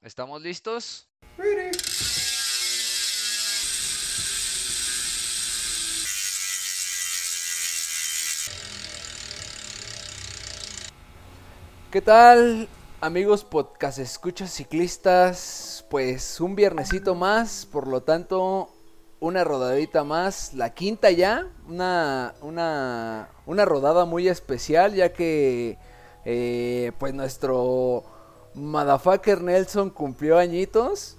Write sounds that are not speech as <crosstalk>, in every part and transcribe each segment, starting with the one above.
¿Estamos listos? ¿Qué tal, amigos podcast escuchas ciclistas? Pues un viernesito más, por lo tanto, una rodadita más, la quinta ya, una, una, una rodada muy especial, ya que eh, pues nuestro motherfucker Nelson cumplió añitos.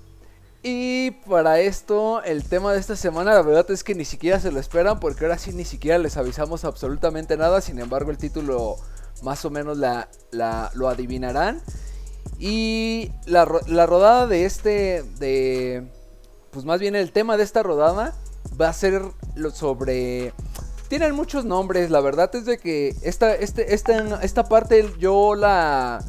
Y para esto, el tema de esta semana, la verdad es que ni siquiera se lo esperan, porque ahora sí ni siquiera les avisamos absolutamente nada. Sin embargo, el título más o menos la, lo adivinarán. Y la, la, rodada de este, de, pues más bien el tema de esta rodada va a ser lo sobre... Tienen muchos nombres, la verdad es de que esta, este, esta, esta parte yo la...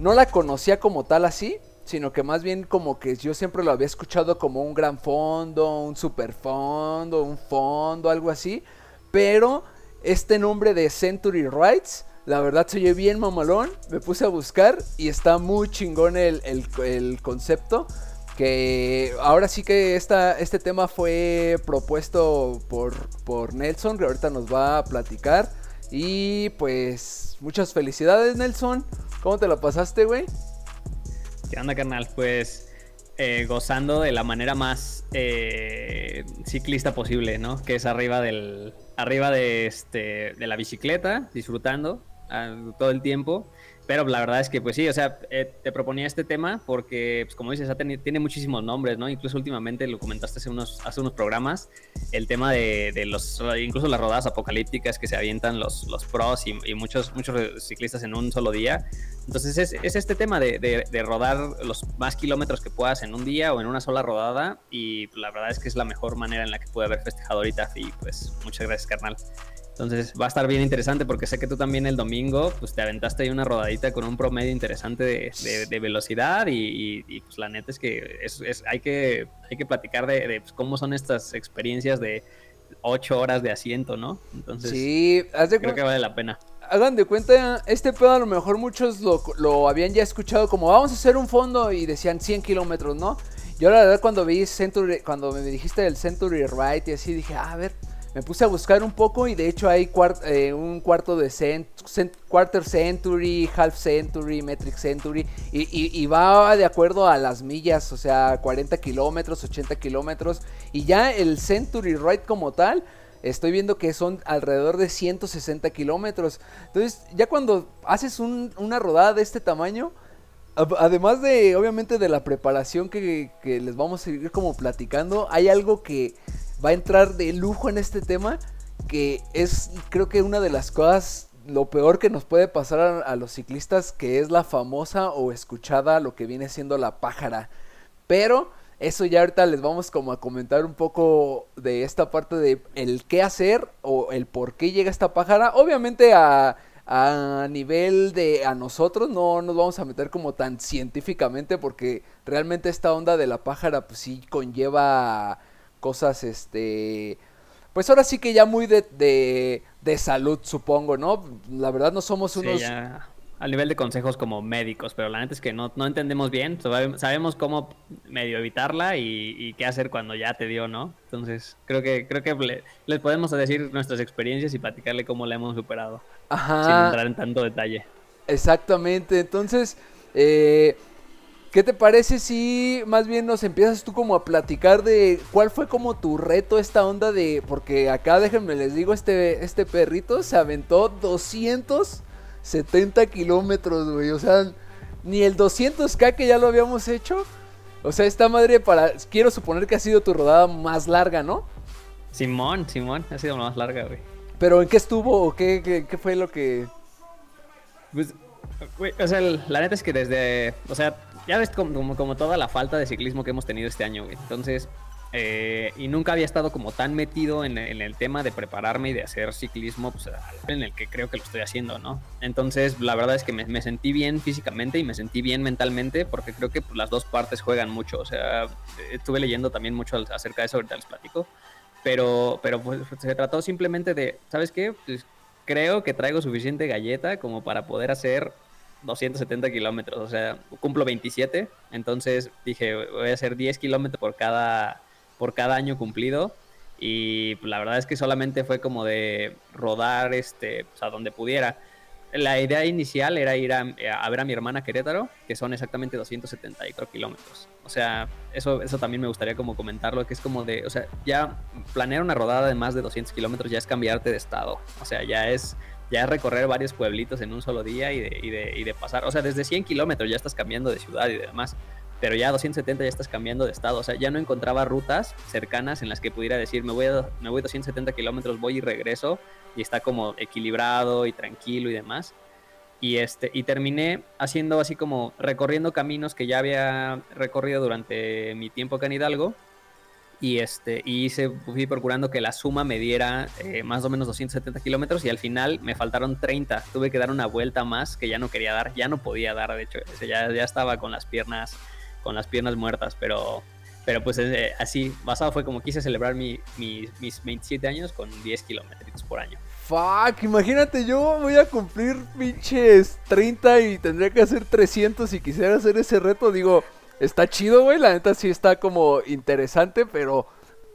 No la conocía como tal así, sino que más bien como que yo siempre lo había escuchado como un gran fondo, un super fondo, un fondo, algo así. Pero este nombre de Century Rights la verdad se oye bien mamalón. Me puse a buscar y está muy chingón el, concepto. Que ahora sí que esta, este tema fue propuesto por, por Nelson, que ahorita nos va a platicar. Y pues muchas felicidades Nelson. ¿Cómo te la pasaste, güey? ¿Qué onda, carnal? Pues eh, gozando de la manera más eh, ciclista posible, ¿no? Que es arriba del, arriba de, este, de la bicicleta, disfrutando todo el tiempo. Pero la verdad es que, pues sí, o sea, eh, te proponía este tema porque, pues como dices, tiene muchísimos nombres, ¿no? Incluso últimamente lo comentaste hace unos, hace unos programas, el tema de, los, incluso las rodadas apocalípticas que se avientan los, los pros y, muchos, muchos ciclistas en un solo día. Entonces es, es este tema de, de, rodar los más kilómetros que puedas en un día o en una sola rodada y la verdad es que es la mejor manera en la que pude haber festejado ahorita y pues muchas gracias, carnal. Entonces va a estar bien interesante porque sé que tú también el domingo pues te aventaste ahí una rodadita con un promedio interesante de, velocidad y, pues la neta es que es, hay, que hay que platicar de, pues, cómo son estas experiencias de ocho horas de asiento, ¿no? Entonces sí, creo que vale la pena. Hagan de cuenta, este pedo a lo mejor muchos lo, lo habían ya escuchado como vamos a hacer un fondo y decían 100 kilómetros, ¿no? Yo la verdad cuando vi Century, cuando me dijiste del Century Ride y así dije, ah, a ver, me puse a buscar un poco y de hecho hay eh, un cuarto de quarter century, half century, metric century y, va de acuerdo a las millas, o sea, 40 kilómetros, 80 kilómetros y ya el century ride como tal. Estoy viendo que son alrededor de 160 kilómetros. Entonces, ya cuando haces una rodada de este tamaño, además de, obviamente, de la preparación que, que les vamos a ir como platicando, hay algo que va a entrar de lujo en este tema, que es creo que una de las cosas, lo peor que nos puede pasar a, los ciclistas, que es la famosa o escuchada, lo que viene siendo la pájara. Pero eso ya ahorita les vamos como a comentar un poco de esta parte de el qué hacer o el por qué llega esta pájara. Obviamente a, a nivel de a nosotros no nos vamos a meter como tan científicamente porque realmente esta onda de la pájara pues sí conlleva cosas, este, pues ahora sí que ya muy de, de, salud, supongo, ¿no? La verdad no somos unos... Ya al nivel de consejos como médicos, pero la neta es que no, no entendemos bien, sabemos cómo medio evitarla y, qué hacer cuando ya te dio, ¿no? Entonces, creo que creo que les podemos decir nuestras experiencias y platicarle cómo la hemos superado, Ajá. sin entrar en tanto detalle. Exactamente, entonces, eh, ¿Qué te parece si más bien nos empiezas tú como a platicar de cuál fue como tu reto esta onda de... Porque acá déjenme les digo, este, este perrito se aventó 270 kilómetros, güey. O sea, ni el 200k que ya lo habíamos hecho. O sea, esta madre para... Quiero suponer que ha sido tu rodada más larga, ¿no? Simón, Simón, ha sido la más larga, güey. ¿Pero en qué estuvo o qué, qué, qué fue lo que...? Pues, güey, o sea, la neta es que desde... O sea, ya ves como, como, toda la falta de ciclismo que hemos tenido este año, güey. Entonces, eh, y nunca había estado como tan metido en, el tema de prepararme y de hacer ciclismo, pues en el que creo que lo estoy haciendo, ¿no? Entonces, la verdad es que me, sentí bien físicamente y me sentí bien mentalmente porque creo que pues, las dos partes juegan mucho. O sea, estuve leyendo también mucho acerca de eso, ahorita les platico. Pero, pero pues, se trató simplemente de, ¿sabes qué? Creo que traigo suficiente galleta como para poder hacer 270 kilómetros, o sea, cumplo 27, entonces dije, voy a hacer 10 kilómetros por cada, por cada año cumplido. Y la verdad es que solamente fue como de rodar este, pues, a donde pudiera. La idea inicial era ir a, ver a mi hermana Querétaro, que son exactamente 274 kilómetros. O sea, eso, eso también me gustaría como comentarlo, que es como de, o sea, ya planear una rodada de más de 200 kilómetros ya es cambiarte de estado. O sea, ya es ya es recorrer varios pueblitos en un solo día y de, y de, pasar, o sea, desde 100 kilómetros ya estás cambiando de ciudad y demás, pero ya 270 ya estás cambiando de estado, o sea, ya no encontraba rutas cercanas en las que pudiera decir, me voy, a, me voy 270 kilómetros, voy y regreso, y está como equilibrado y tranquilo y demás. Y, este, y terminé haciendo así como recorriendo caminos que ya había recorrido durante mi tiempo acá en Hidalgo, y este y hice, fui procurando que la suma me diera eh, más o menos 270 kilómetros y al final me faltaron 30. Tuve que dar una vuelta más que ya no quería dar, ya no podía dar, de hecho, ya, ya estaba con las piernas con las piernas muertas, pero pero pues eh, así, basado fue como quise celebrar mi, mis 27 años con 10 kilómetros por año. Fuck, imagínate, yo voy a cumplir pinches 30 y tendría que hacer 300 y quisiera hacer ese reto, digo, Está chido, güey. La neta sí está como interesante, pero.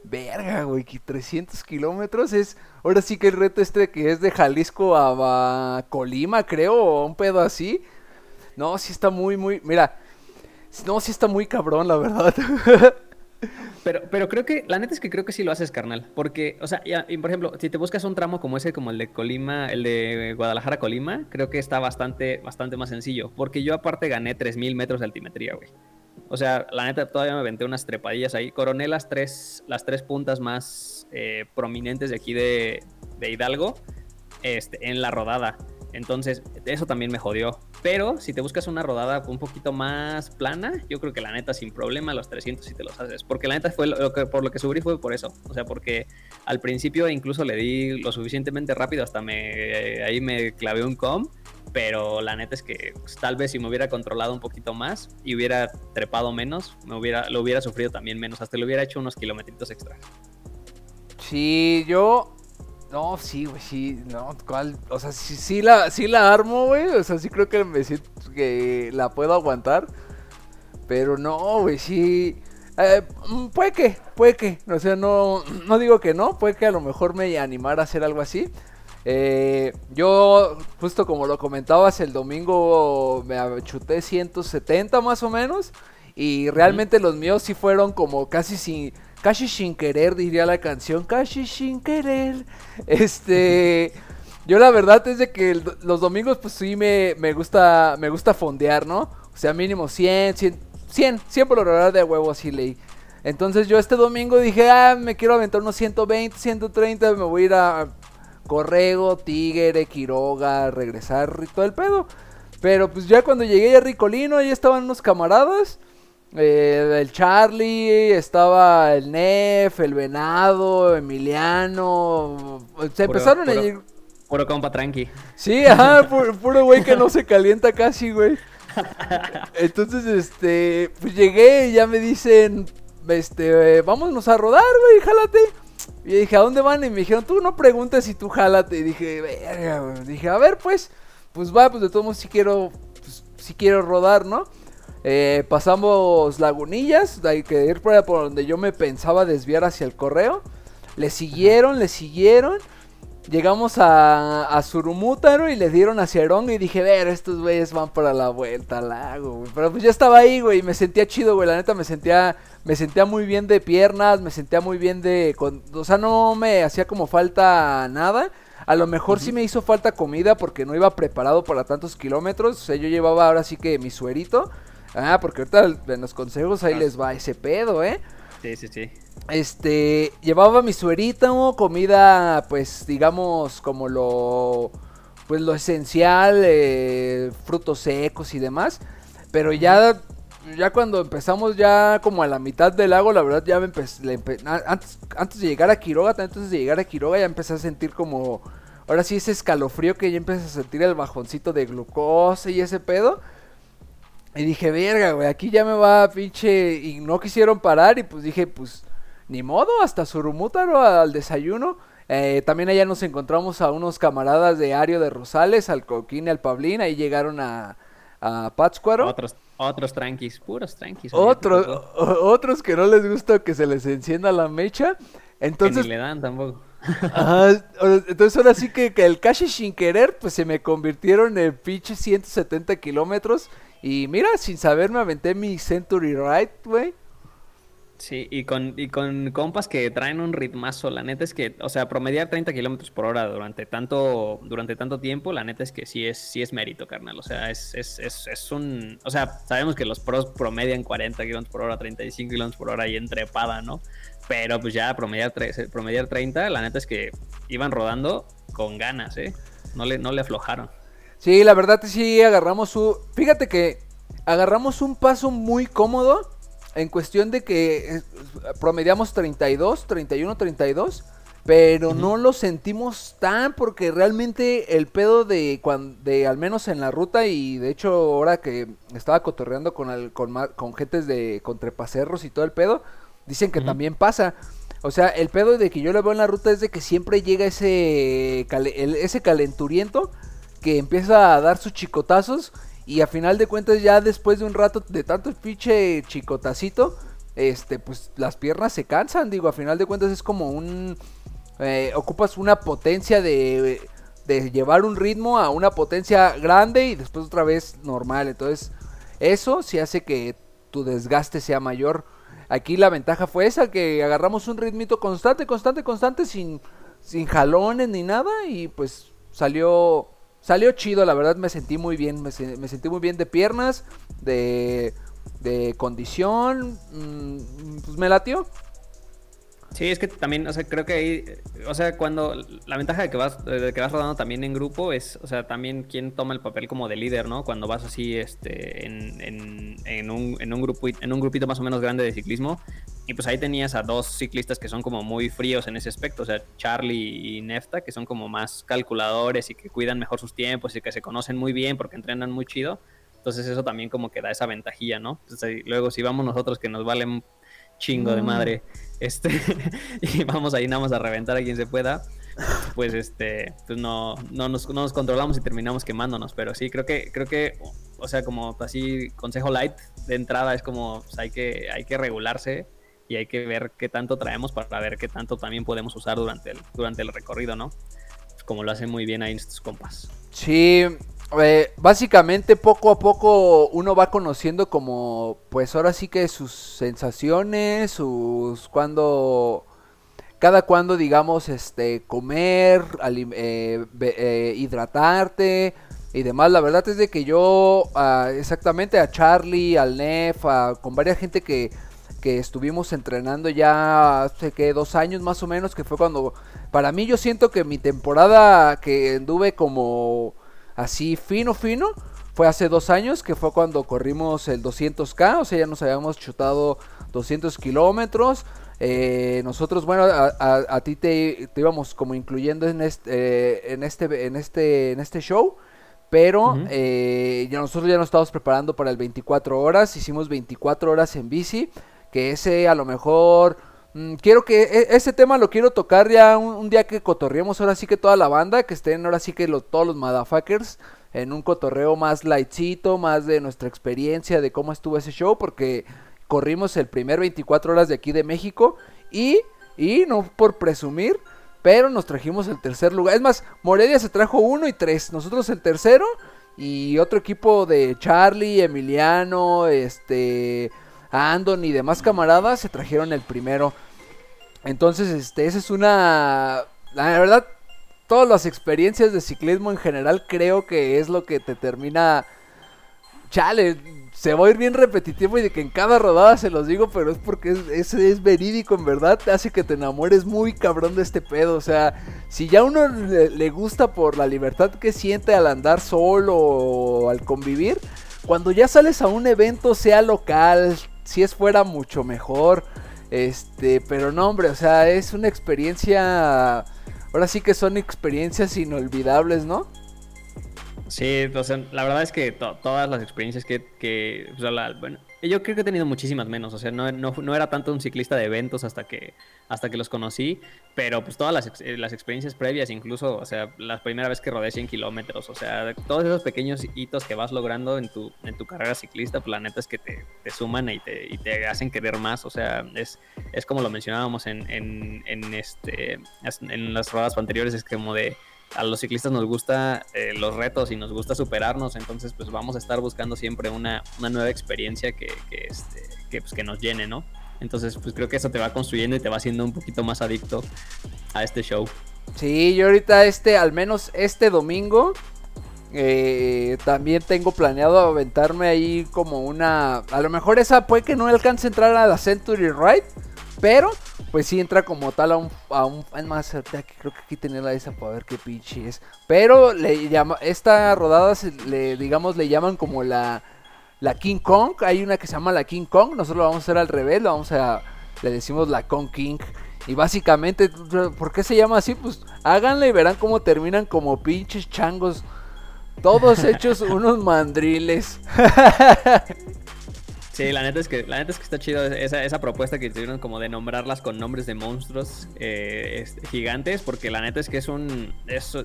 Verga, güey, que 300 kilómetros es. Ahora sí que el reto este que es de Jalisco a, Colima, creo, o un pedo así. No, sí está muy, muy. Mira. No, sí está muy cabrón, la verdad. <laughs> Pero, pero creo que, la neta es que creo que sí lo haces, carnal. Porque, o sea, ya, por ejemplo, si te buscas un tramo como ese, como el de Colima, el de Guadalajara Colima, creo que está bastante, bastante más sencillo. Porque yo aparte gané 3000 metros de altimetría, güey. O sea, la neta todavía me aventé unas trepadillas ahí. Coroné las tres, las tres puntas más eh, prominentes de aquí de, Hidalgo este, en la rodada. Entonces, eso también me jodió. Pero si te buscas una rodada un poquito más plana, yo creo que la neta sin problema los 300 si te los haces. Porque la neta fue lo que, por lo que subí fue por eso. O sea, porque al principio incluso le di lo suficientemente rápido hasta me ahí me clavé un com pero la neta es que pues, tal vez si me hubiera controlado un poquito más y hubiera trepado menos, me hubiera, lo hubiera sufrido también menos, hasta le hubiera hecho unos kilometritos extra. Sí, yo... No, sí, güey, sí, no, ¿cuál? O sea, sí, sí, la, sí la armo, güey, o sea, sí creo que me siento que la puedo aguantar, pero no, güey, sí... Eh, mm, puede que, puede que, o sea, no, no digo que no, puede que a lo mejor me animara a hacer algo así, eh, yo, justo como lo comentabas, el domingo me chuté 170 más o menos. Y realmente los míos sí fueron como casi sin, casi sin querer, diría la canción. Casi sin querer. <laughs> Este. <laughs> Yo la verdad es de que los domingos pues sí me, me, gusta me gusta fondear, ¿no? O sea, mínimo 100, 100, 100, 100 por hora de huevo así leí. Entonces yo este domingo dije, ah, me quiero aventar unos 120, 130, me voy a ir a Corrego, Tigre, Quiroga, regresar y todo el pedo. Pero pues ya cuando llegué a Ricolino, ahí estaban unos camaradas. Eh, el Charlie, estaba el Nef, el Venado, Emiliano. Se empezaron a ir. Puro compa tranqui. Sí, ajá, <laughs> puro güey que no se calienta casi, güey. <laughs> Entonces, este, pues llegué y ya me dicen, este, vámonos a rodar, güey, jálate. Y dije, ¿a dónde van? Y me dijeron, tú no preguntes y tú jálate. Y dije, verga, Dije, a ver, pues, pues va, pues de todos modos si quiero, pues, si quiero rodar, ¿no? Eh, pasamos lagunillas, hay que ir por, por donde yo me pensaba desviar hacia el correo. Le siguieron, le siguieron. Llegamos a, a Surumútaro y le dieron hacia Erongo y dije, ver, estos güeyes van para la vuelta al lago, güey. Pero pues ya estaba ahí, güey, y me sentía chido, güey. La neta me sentía, me sentía muy bien de piernas, me sentía muy bien de... o sea, no me hacía como falta nada. A lo mejor sí me hizo falta comida porque no iba preparado para tantos kilómetros. O sea, yo llevaba ahora sí que mi suerito. Ah, porque ahorita en los consejos ahí ah. les va ese pedo, ¿eh? Sí, sí, sí. Este, llevaba mi suerita, comida, pues digamos como lo, pues lo esencial, eh, frutos secos y demás. Pero ya, ya cuando empezamos ya como a la mitad del lago, la verdad ya me antes, antes de llegar a Quiroga, de llegar a Quiroga ya empecé a sentir como, ahora sí ese escalofrío que ya empecé a sentir el bajoncito de glucosa y ese pedo. Y dije, verga, güey, aquí ya me va pinche. Y no quisieron parar. Y pues dije, pues, ni modo, hasta Surumútaro al desayuno. Eh, también allá nos encontramos a unos camaradas de Ario de Rosales, al Coquín y al Pablín. Ahí llegaron a, a Pátzcuaro. Otros, otros tranquis, puros tranquis. Otros, otros que no les gusta que se les encienda la mecha. Entonces, que ni le dan tampoco. <laughs> entonces ahora sí que, que el cache sin querer, pues se me convirtieron en pinche 170 kilómetros. Y mira, sin saber me aventé mi Century Ride, güey. Sí, y con, y con compas que traen un ritmazo, la neta es que, o sea, promediar 30 kilómetros por hora durante tanto, durante tanto tiempo, la neta es que sí es, sí es mérito, carnal. O sea, es, es, es, es un. O sea, sabemos que los pros promedian 40 kilómetros por hora, 35 kilómetros por hora y entrepada, ¿no? Pero pues ya promediar, promediar 30, la neta es que iban rodando con ganas, ¿eh? No le, no le aflojaron. Sí, la verdad sí agarramos su. Fíjate que agarramos un paso muy cómodo en cuestión de que eh, promediamos 32, 31, 32, pero no lo sentimos tan porque realmente el pedo de, cuando, de al menos en la ruta y de hecho ahora que estaba cotorreando con, el, con, con gentes de contrepacerros y todo el pedo, dicen que también pasa. O sea, el pedo de que yo lo veo en la ruta es de que siempre llega ese, ese calenturiento que empieza a dar sus chicotazos y a final de cuentas, ya después de un rato de tanto pinche chicotacito, este, pues las piernas se cansan. Digo, a final de cuentas es como un. Eh, ocupas una potencia de, de llevar un ritmo a una potencia grande y después otra vez normal. Entonces, eso sí hace que tu desgaste sea mayor. Aquí la ventaja fue esa, que agarramos un ritmito constante, constante, constante, sin, sin jalones ni nada. Y pues salió Salió chido, la verdad me sentí muy bien, me, sentí muy bien de piernas, de, de condición, mm, pues me latió. Sí, es que también, o sea, creo que ahí, o sea, cuando la ventaja de que vas, de que vas rodando también en grupo es, o sea, también quién toma el papel como de líder, ¿no? Cuando vas así, este, en, en, en, un, en, un grupo, en un grupito más o menos grande de ciclismo, y pues ahí tenías a dos ciclistas que son como muy fríos en ese aspecto, o sea, Charlie y Nefta, que son como más calculadores y que cuidan mejor sus tiempos y que se conocen muy bien porque entrenan muy chido. Entonces eso también como que da esa ventajilla, ¿no? luego si vamos nosotros que nos valen chingo de madre, este, <laughs> y vamos ahí nada más a reventar a quien se pueda, pues este, pues no, no nos, no nos controlamos y terminamos quemándonos, pero sí, creo que, creo que, o sea, como así, consejo light de entrada es como, pues, hay que, hay que regularse y hay que ver qué tanto traemos para ver qué tanto también podemos usar durante el, durante el recorrido, ¿no? como lo hacen muy bien ahí estos compas. Sí, eh, básicamente poco a poco uno va conociendo como, pues ahora sí que sus sensaciones, sus cuando, cada cuando digamos, este, comer, eh, eh, hidratarte y demás. La verdad es de que yo, exactamente a Charlie, al Nef, con varias gente que que estuvimos entrenando ya hace que dos años más o menos, que fue cuando, para mí yo siento que mi temporada que anduve como así fino, fino, fue hace dos años, que fue cuando corrimos el 200K, o sea, ya nos habíamos chutado 200 kilómetros. Eh, nosotros, bueno, a, ti te, íbamos como incluyendo en este, eh, en este, en este, en este show. Pero eh, ya nosotros ya nos estábamos preparando para el 24 horas. Hicimos 24 horas en bici que ese a lo mejor... Mm, quiero que e, ese tema lo quiero tocar ya un, día que cotorreemos ahora sí que toda la banda, que estén ahora sí que todos los motherfuckers en un cotorreo más lightcito, más de nuestra experiencia de cómo estuvo ese show, porque corrimos el primer 24 horas de aquí de México y, y no por presumir, pero nos trajimos el tercer lugar. Es más, Morelia se trajo uno y tres, nosotros el tercero y otro equipo de Charlie, Emiliano, este... Andon y demás camaradas se trajeron el primero. Entonces, este, esa es una... La verdad, todas las experiencias de ciclismo en general creo que es lo que te termina... Chale, se va a ir bien repetitivo y de que en cada rodada se los digo, pero es porque es, es, verídico en verdad, te hace que te enamores muy cabrón de este pedo. O sea, si ya uno le, le gusta por la libertad que siente al andar solo o al convivir, cuando ya sales a un evento, sea local, si es fuera mucho mejor. Este, pero no, hombre, o sea, es una experiencia. Ahora sí que son experiencias inolvidables, ¿no? Sí, la verdad es que todas las experiencias que, que bueno, yo creo que he tenido muchísimas menos, o sea, no, no, era tanto un ciclista de eventos hasta que, hasta que los conocí, pero pues todas las, eh, las experiencias previas, incluso, o sea, la primera vez que rodé 100 kilómetros, o sea, todos esos pequeños hitos que vas logrando en tu, en tu carrera ciclista, pues la neta es que te, te suman y te, y te hacen querer más, o sea, es, es como lo mencionábamos en, en, en, este, en las rodadas anteriores, es como de a los ciclistas nos gusta eh, los retos y nos gusta superarnos, entonces pues vamos a estar buscando siempre una, nueva experiencia que, que, este, que, pues, que nos llene, ¿no? Entonces pues creo que eso te va construyendo y te va haciendo un poquito más adicto a este show. Sí, yo ahorita este, al menos este domingo, eh, también tengo planeado aventarme ahí como una... A lo mejor esa puede que no alcance a entrar a la Century Ride, pero pues sí entra como tal a un, a un es más, creo que aquí tenía la esa para ver qué pinche es. Pero le llama, esta rodada le, digamos, le llaman como la, la King Kong. Hay una que se llama la King Kong. Nosotros lo vamos a hacer al revés, lo vamos a, le decimos la Kong King. Y básicamente, ¿por qué se llama así? Pues háganle y verán cómo terminan como pinches changos. Todos hechos <laughs> unos mandriles. <laughs> Sí, la neta es que, la neta es que está chido esa, esa propuesta que tuvieron como de nombrarlas con nombres de monstruos eh, gigantes, porque la neta es que es un,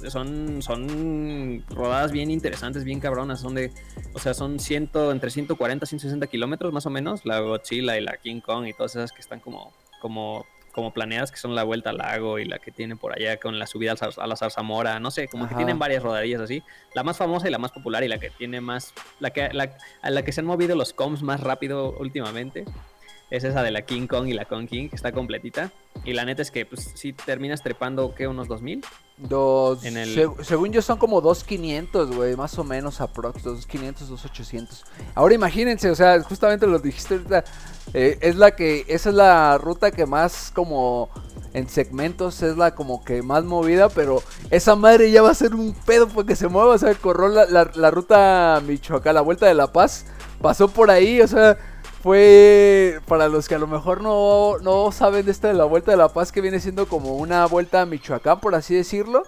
son, son rodadas bien interesantes, bien cabronas, son de, o sea, son ciento, entre 140 y 160 kilómetros más o menos, la Godzilla y la King Kong y todas esas que están como, como como planeadas, que son la vuelta al lago y la que tienen por allá con la subida a la Zarzamora, no sé, como que tienen varias rodadillas así. La más famosa y la más popular y la que tiene más, la que, la, a la que se han movido los coms más rápido últimamente, es esa de la King Kong y la Kong King, que está completita. Y la neta es que, pues, si terminas trepando, ¿qué? ¿Unos 2000? Dos. En el... según yo, son como 2500, güey, más o menos aprox. 2500, 2800. Ahora imagínense, o sea, justamente lo dijiste ahorita. Eh, es la que, esa es la ruta que más como en segmentos es la como que más movida, pero esa madre ya va a ser un pedo porque se mueva, o sea, corrió la, la, la ruta Michoacán, la vuelta de La Paz, pasó por ahí, o sea, fue para los que a lo mejor no, no saben de esta de la Vuelta de la Paz, que viene siendo como una vuelta a Michoacán, por así decirlo.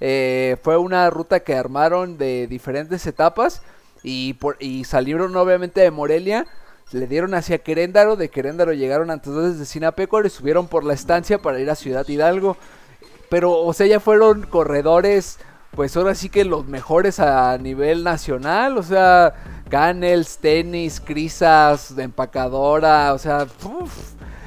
Eh, fue una ruta que armaron de diferentes etapas y, por, y salieron obviamente de Morelia. Le dieron hacia Queréndaro, de Queréndaro llegaron antes de Sinapeco, le subieron por la estancia para ir a Ciudad Hidalgo. Pero, o sea, ya fueron corredores, pues ahora sí que los mejores a nivel nacional, o sea, Canels, tenis, crisas, empacadora, o sea,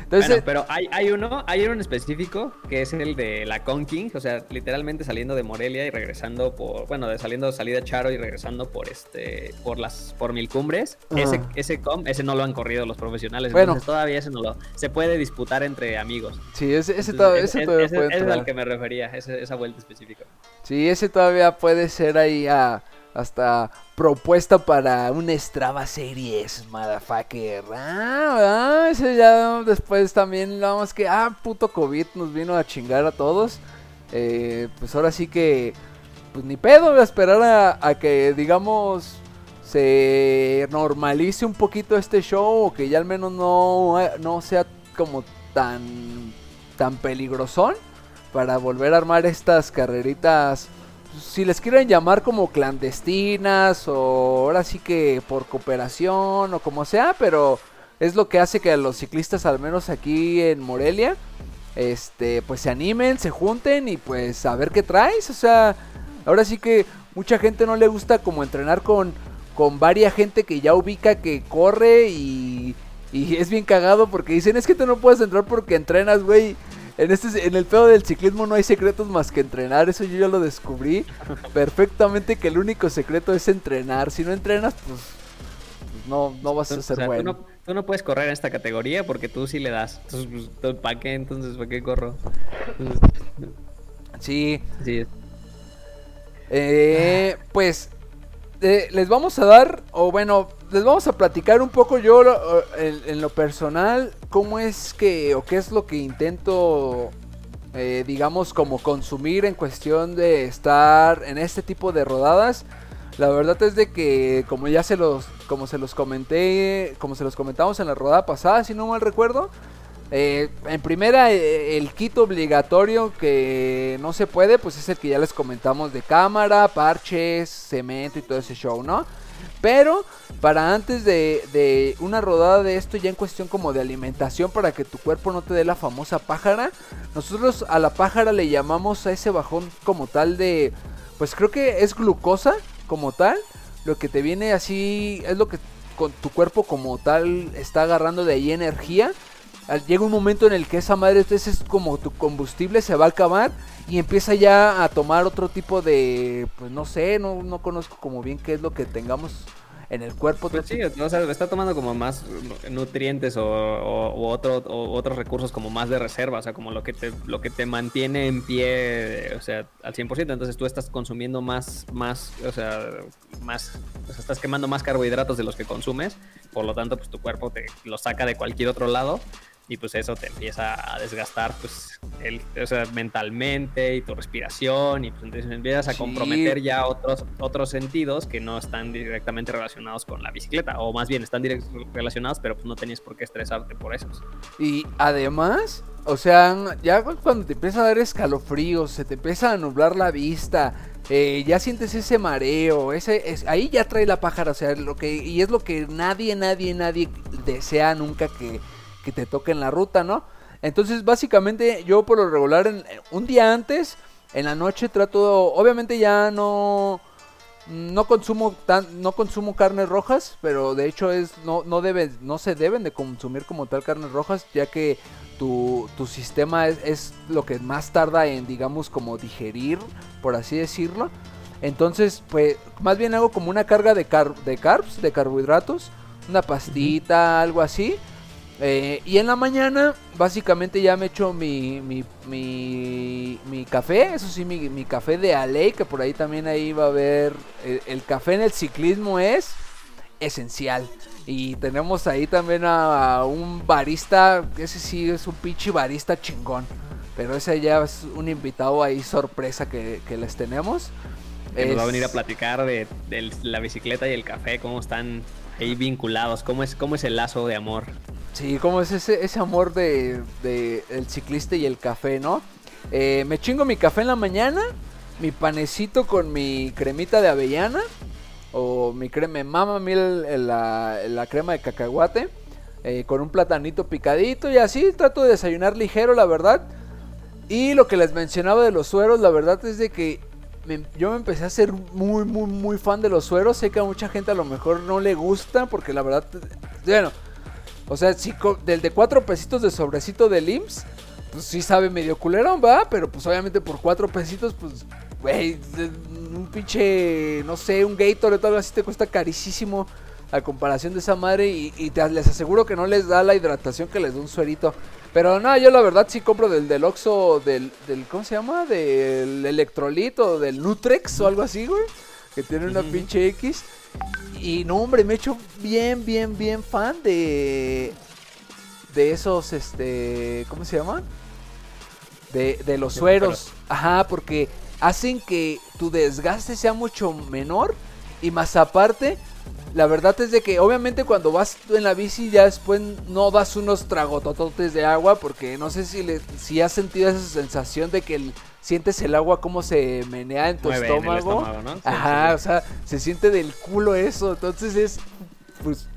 Entonces, pero hay, hay uno, hay uno en específico que es el de la Con King, o sea, literalmente saliendo de Morelia y regresando por, bueno, de saliendo salida Charo y regresando por este, por las, por mil cumbres. Ese, ese com, ese no lo han corrido los profesionales, bueno. entonces todavía ese no lo, se puede disputar entre amigos. Sí, ese, ese, todavía, ese, todavía puede es al que me refería, esa vuelta específica. Sí, ese todavía puede ser ahí a hasta propuesta para un Strava Series, motherfucker. Ah, ese ya después también, vamos que, ah, puto COVID nos vino a chingar a todos. Eh, pues ahora sí que, pues ni pedo, voy a esperar a, que, digamos, se normalice un poquito este show, que ya al menos no, no sea como tan, tan peligrosón, para volver a armar estas carreritas si les quieren llamar como clandestinas o ahora sí que por cooperación o como sea, pero es lo que hace que los ciclistas, al menos aquí en Morelia, este, pues se animen, se junten y pues a ver qué traes. O sea, ahora sí que mucha gente no le gusta como entrenar con, con varias gente que ya ubica que corre y, y es bien cagado porque dicen es que tú no puedes entrar porque entrenas, güey. En, este, en el pedo del ciclismo no hay secretos más que entrenar, eso yo ya lo descubrí perfectamente que el único secreto es entrenar. Si no entrenas, pues, pues no, no vas a ser bueno. Tú no, puedes correr en esta categoría porque tú sí le das. Entonces, pues, ¿para qué? Entonces, ¿para qué corro? Sí. Sí. Eh, pues eh, les vamos a dar, o bueno, les vamos a platicar un poco yo en, lo personal, cómo es que, o qué es lo que intento, eh, digamos, como consumir en cuestión de estar en este tipo de rodadas. La verdad es de que, como ya se los, como se los comenté, como se los comentamos en la rodada pasada, si no mal recuerdo, Eh, en primera, eh, el kit obligatorio que no se puede, pues es el que ya les comentamos de cámara, parches, cemento y todo ese show, ¿no? Pero para antes de, de, una rodada de esto, ya en cuestión como de alimentación, para que tu cuerpo no te dé la famosa pájara, nosotros a la pájara le llamamos a ese bajón como tal de, pues creo que es glucosa como tal, lo que te viene así, es lo que con tu cuerpo como tal está agarrando de ahí energía. Llega un momento en el que esa madre entonces es como tu combustible se va a acabar y empieza ya a tomar otro tipo de, pues no sé, no, no conozco como bien qué es lo que tengamos en el cuerpo. Pues sí, o sea, está tomando como más nutrientes o, otro, otros recursos como más de reserva, o sea, como lo que te, lo que te mantiene en pie, o sea, al 100%. Entonces tú estás consumiendo más, más, o sea, más, o sea, estás quemando más carbohidratos de los que consumes, por lo tanto, pues tu cuerpo te lo saca de cualquier otro lado y pues eso te empieza a desgastar pues el, o sea, mentalmente y tu respiración y pues entonces empiezas a comprometer ya otros otros sentidos que no están directamente relacionados con la bicicleta o más bien están relacionados pero pues no tenías por qué estresarte por eso. Y además o sea ya cuando te empieza a dar escalofríos se te empieza a nublar la vista eh, ya sientes ese mareo, ese, es, ahí ya trae la pájara, o sea, lo que, y es lo que nadie, nadie, nadie desea nunca que, que te toque en la ruta, ¿no? Entonces, básicamente, yo por lo regular, en, un día antes, en la noche trato, obviamente ya no, no consumo tan, no consumo carnes rojas, pero de hecho es, no, no debe, no se deben de consumir como tal carnes rojas, ya que tu, tu sistema es, es, lo que más tarda en, digamos, como digerir, por así decirlo. Entonces, pues, más bien hago como una carga de, car de carbs, de carbohidratos, una pastita, algo así eh, y en la mañana, básicamente ya me echo mi, mi, mi, café, eso sí, mi, café de Aley, que por ahí también ahí va a haber. El, café en el ciclismo es esencial. Y tenemos ahí también a, un barista, ese sí es un pinche barista chingón. Pero ese ya es un invitado ahí sorpresa que, les tenemos. Que nos va a venir a platicar de, de, la bicicleta y el café, cómo están ahí vinculados, cómo es, cómo es el lazo de amor. Sí, como es ese, ese amor de, de, el ciclista y el café, ¿no? Eh, me chingo mi café en la mañana, mi panecito con mi cremita de avellana, o mi crema, mama mí la, la, crema de cacahuate, eh, con un platanito picadito y así, trato de desayunar ligero, la verdad. Y lo que les mencionaba de los sueros, la verdad es de que yo me empecé a ser muy, muy, muy fan de los sueros. Sé que a mucha gente a lo mejor no le gusta, porque la verdad, bueno, o sea, si del de cuatro pesitos de sobrecito de IMSS, pues sí sabe medio culerón, va, pero pues obviamente por cuatro pesitos, pues, güey, un pinche, no sé, un Gator o algo así te cuesta carísimo a comparación de esa madre y, les aseguro que no les da la hidratación que les da un suerito. Pero no, yo la verdad sí compro del del Oxxo, del, del ¿cómo se llama? Del electrolito, del Nutrex o algo así, güey. Que tiene una pinche X. Y no, hombre, me he hecho bien, bien, bien fan de. De esos, este. ¿Cómo se llama? De, de los sueros. Ajá, porque hacen que tu desgaste sea mucho menor. Y más aparte, la verdad es de que obviamente cuando vas en la bici ya después no das unos tragotototes de agua porque no sé si, le, si has sentido esa sensación de que el, sientes el agua como se menea en tu estómago. Ajá, o sea, se siente del culo eso. Entonces es, pues,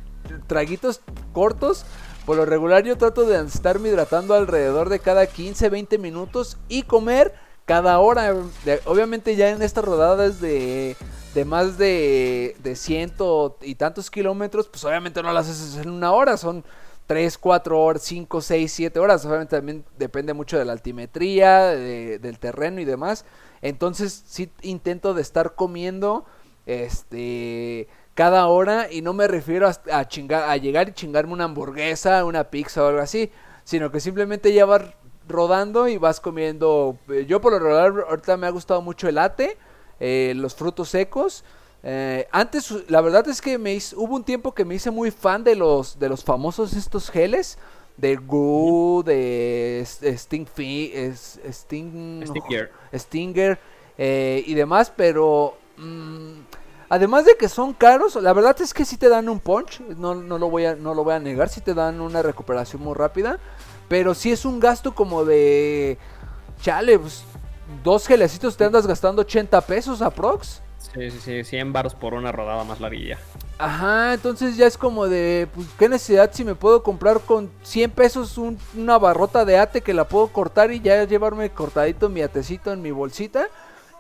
traguitos cortos. Por lo regular yo trato de estarme hidratando alrededor de cada 15, 20 minutos y comer cada hora. obviamente ya en estas rodadas de, de más de, de ciento y tantos kilómetros, pues obviamente no las haces en una hora, son 3, 4 horas, 5, 6, 7 horas. Obviamente también depende mucho de la altimetría, del terreno y demás. Entonces sí intento de estar comiendo este cada hora y no me refiero a, a, a llegar y chingarme una hamburguesa, una pizza o algo así, sino que simplemente ya vas rodando y vas comiendo. Yo por lo regular ahorita me ha gustado mucho el ate, eh, los frutos secos. Eh, antes, la verdad es que me hubo un tiempo que me hice muy fan de los, de los famosos estos geles. De Goo, de Sting, Sting, Stinger, Stinger eh, y demás, pero mm, además de que son caros, la verdad es que si te dan un punch, no, no, lo voy a, no lo voy a negar, si te dan una recuperación muy rápida, Pero sí es un gasto como de... Chale, pues dos gelecitos te andas gastando 80 pesos aprox. Sí, sí, sí, 100 baros por una rodada más larguilla. Ajá, entonces ya es como de, pues, ¿qué necesidad si me puedo comprar con 100 pesos una barrota de ate que la puedo cortar y ya llevarme cortadito mi atecito en mi bolsita?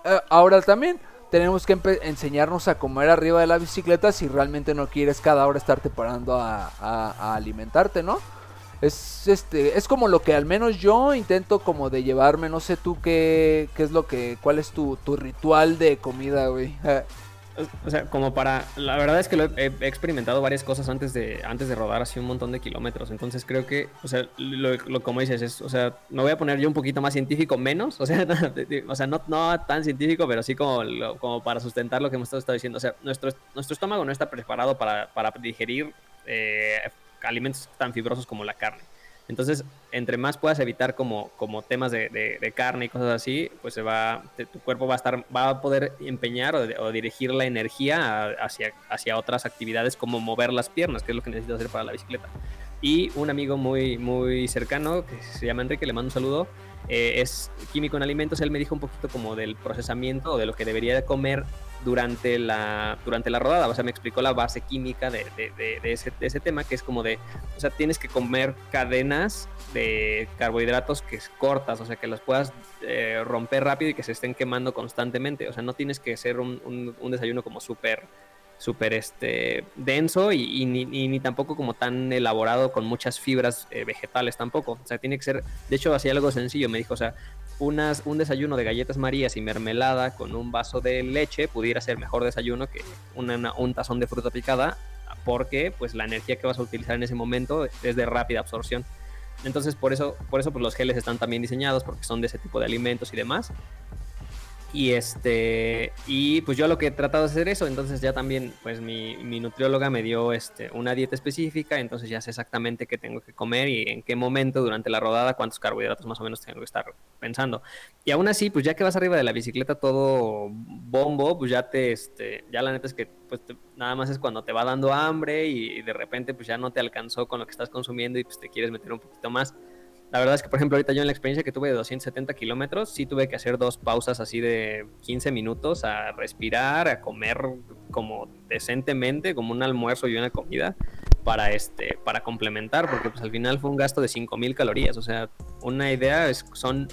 Eh, ahora también tenemos que enseñarnos a comer arriba de la bicicleta si realmente no quieres cada hora estarte parando a, alimentarte, ¿no? Es este es como lo que al menos yo intento como de llevarme, no sé tú qué, qué es lo que cuál es tu, tu ritual de comida, güey. <laughs> o sea, como para. La verdad es que lo he, experimentado varias cosas antes de, antes de rodar así un montón de kilómetros. Entonces creo que, o sea, lo, como dices, es, o sea, me voy a poner yo un poquito más científico, menos. O sea, <laughs> o sea no, no tan científico, pero sí como, como para sustentar lo que hemos estado diciendo. O sea, nuestro, nuestro estómago no está preparado para, para digerir eh, alimentos tan fibrosos como la carne. Entonces, entre más puedas evitar como, como temas de, carne y cosas así, pues se va, tu cuerpo va a estar, va a poder empeñar o, dirigir la energía hacia, hacia otras actividades como mover las piernas, que es lo que necesitas hacer para la bicicleta. Y un amigo muy, muy cercano, que se llama Enrique, le mando un saludo, eh, es químico en alimentos, él me dijo un poquito como del procesamiento o de lo que debería comer durante la, durante la rodada. O sea, me explicó la base química de, ese, tema, que es como de, o sea, tienes que comer cadenas de carbohidratos que es cortas, o sea, que las puedas eh, romper rápido y que se estén quemando constantemente. O sea, no tienes que ser un, un desayuno como súper súper este, denso y, ni, tampoco como tan elaborado con muchas fibras eh, vegetales tampoco. O sea, tiene que ser, de hecho, así algo sencillo. Me dijo, o sea, unas, un desayuno de galletas marías y mermelada con un vaso de leche pudiera ser mejor desayuno que un tazón de fruta picada porque pues la energía que vas a utilizar en ese momento es de rápida absorción. Entonces por eso, por eso pues, los geles están también diseñados porque son de ese tipo de alimentos y demás. Y este, y pues yo lo que he tratado de hacer eso, entonces ya también, pues mi, mi, nutrióloga me dio este, una dieta específica, entonces ya sé exactamente qué tengo que comer y en qué momento durante la rodada, cuántos carbohidratos más o menos tengo que estar pensando. Y aún así, pues ya que vas arriba de la bicicleta todo bombo, pues ya te, este, ya la neta es que pues nada más es cuando te va dando hambre y, de repente pues ya no te alcanzó con lo que estás consumiendo y pues te quieres meter un poquito más. La verdad es que, por ejemplo, ahorita yo en la experiencia que tuve de 270 kilómetros, sí tuve que hacer dos pausas así de 15 minutos a respirar, a comer como decentemente, como un almuerzo y una comida para este para complementar, porque pues al final fue un gasto de 5000 calorías, o sea, una idea es son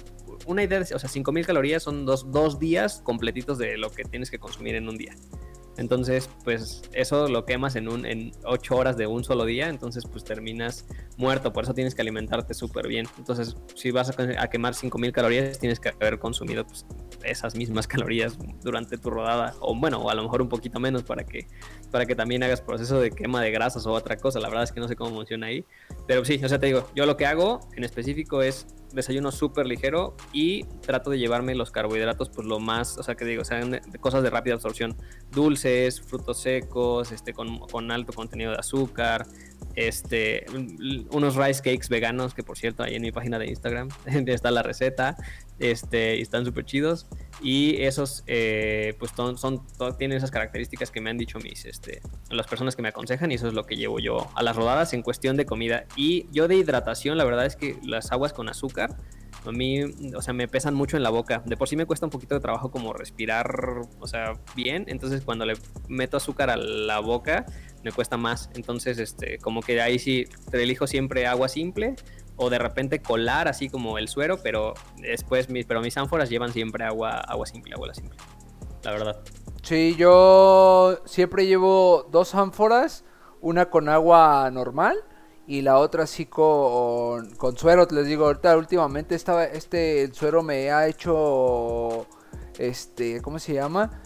una idea, de, o sea, 5000 calorías son dos, dos días completitos de lo que tienes que consumir en un día. Entonces, pues eso lo quemas en, un, en 8 horas de un solo día, entonces pues terminas muerto, por eso tienes que alimentarte súper bien. Entonces, si vas a, quemar 5.000 calorías, tienes que haber consumido pues, esas mismas calorías durante tu rodada, o bueno, o a lo mejor un poquito menos para que, para que también hagas proceso de quema de grasas o otra cosa. La verdad es que no sé cómo funciona ahí, pero sí, o sea, te digo, yo lo que hago en específico es desayuno súper ligero y trato de llevarme los carbohidratos pues lo más, o sea que digo, sean cosas de rápida absorción, dulces, frutos secos, este, con, con alto contenido de azúcar, este, unos rice cakes veganos, que por cierto, ahí en mi página de Instagram <laughs> está la receta, este, y están súper chidos. Y esos, eh, pues son, son, tienen esas características que me han dicho mis, este, las personas que me aconsejan, y eso es lo que llevo yo a las rodadas en cuestión de comida. Y yo de hidratación, la verdad es que las aguas con azúcar, a mí, o sea, me pesan mucho en la boca. De por sí me cuesta un poquito de trabajo como respirar, o sea, bien. Entonces cuando le meto azúcar a la boca, me cuesta más. Entonces, este, como que ahí sí te elijo siempre agua simple o de repente colar así como el suero, pero después mis, pero mis ánforas llevan siempre agua, agua simple, agua simple. La verdad. Sí, yo siempre llevo dos ánforas, una con agua normal y la otra así con, con suero. Les digo, ahorita últimamente estaba, este el suero me ha hecho, este, ¿cómo se llama?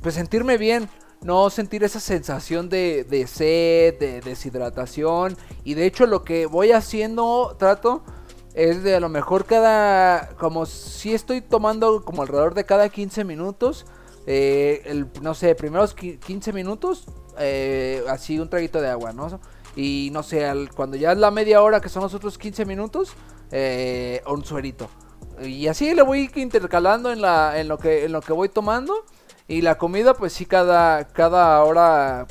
Pues sentirme bien no sentir esa sensación de, sed, de deshidratación. Y de hecho lo que voy haciendo, trato, es de a lo mejor cada, como si estoy tomando como alrededor de cada 15 minutos. Eh, no sé, primeros 15 minutos, eh, así un traguito de agua, ¿no? Y no sé, cuando ya es la media hora, que son los otros 15 minutos, eh, un suerito. Y así le voy intercalando en, la, en, lo que, en lo que voy tomando. Y la comida, pues sí, cada, cada hora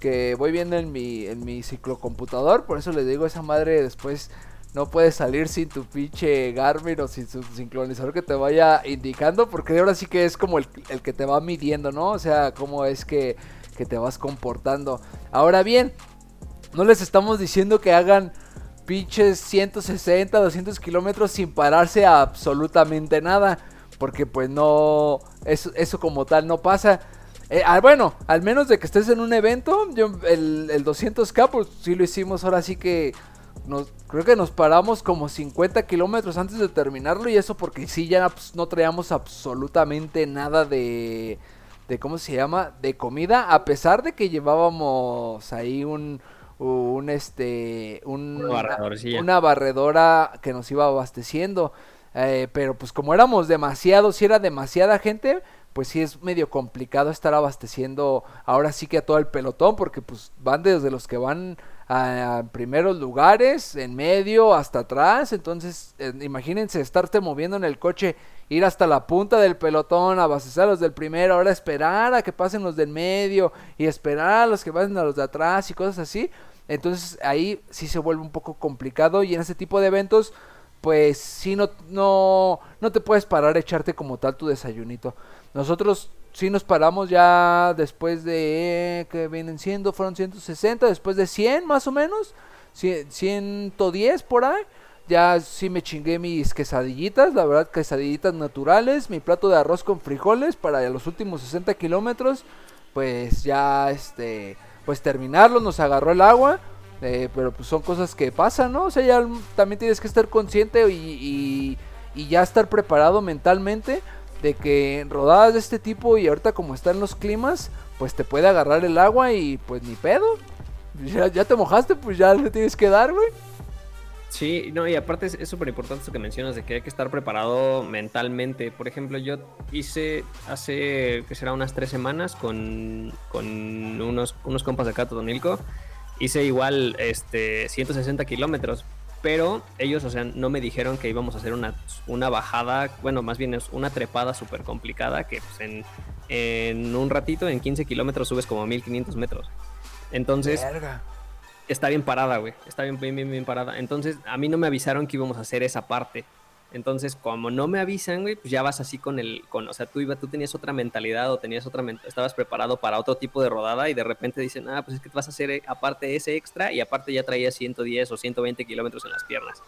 que voy viendo en mi, en mi ciclocomputador, por eso le digo esa madre después no puedes salir sin tu pinche Garmin o sin su sincronizador que te vaya indicando, porque ahora sí que es como el, que te va midiendo, ¿no? O sea, cómo es que, que te vas comportando. Ahora bien, no les estamos diciendo que hagan pinches 160, 200 kilómetros sin pararse a absolutamente nada. Porque pues no, eso, eso como tal no pasa. Eh, ah, bueno, al menos de que estés en un evento, yo, el, el 200k pues sí lo hicimos ahora sí que nos, creo que nos paramos como 50 kilómetros antes de terminarlo y eso porque sí ya pues, no traíamos absolutamente nada de, de, ¿cómo se llama? De comida, a pesar de que llevábamos ahí un, un este, una, barredora que nos iba abasteciendo. Eh, pero pues como éramos demasiados, si era demasiada gente, pues sí es medio complicado estar abasteciendo ahora sí que a todo el pelotón, porque pues van desde los que van a, primeros lugares, en medio, hasta atrás. Entonces, eh, imagínense estarte moviendo en el coche, ir hasta la punta del pelotón, abastecer a los del primero, ahora esperar a que pasen los del medio y esperar a los que pasen a los de atrás y cosas así. Entonces ahí sí se vuelve un poco complicado y en ese tipo de eventos pues sí no, no, no te puedes parar a echarte como tal tu desayunito. Nosotros sí nos paramos ya después de que vienen siendo, fueron 160, después de 100 más o menos, 110 por ahí. Ya sí me chingué mis quesadillitas, la verdad, quesadillitas naturales, mi plato de arroz con frijoles para los últimos 60 kilómetros. Pues ya, este, pues terminarlo, nos agarró el agua. Eh, pero pues son cosas que pasan, ¿no? O sea, ya también tienes que estar consciente y, y ya estar preparado mentalmente de que rodadas de este tipo y ahorita como están los climas, pues te puede agarrar el agua y pues ni pedo. Ya, te mojaste, pues ya le tienes que dar, güey. Sí, no, y aparte es súper importante esto que mencionas de que hay que estar preparado mentalmente. Por ejemplo, yo hice hace, que será unas tres semanas con, unos compas de acá, Totonilco, hice igual este 160 kilómetros, pero ellos, o sea, no me dijeron que íbamos a hacer una, una bajada, bueno, más bien es una trepada súper complicada que pues, en, en, un ratito, en 15 kilómetros, subes como 1500 metros. Entonces, está bien parada, güey, está bien, bien, bien, bien parada. Entonces, a mí no me avisaron que íbamos a hacer esa parte. Entonces, como no me avisan, güey, pues ya vas así con el, con, o sea, tú iba, tú tenías otra mentalidad o tenías otra, estabas preparado para otro tipo de rodada y de repente dicen, ah, pues es que te vas a hacer eh, aparte ese extra y aparte ya traías 110 o 120 kilómetros en las piernas.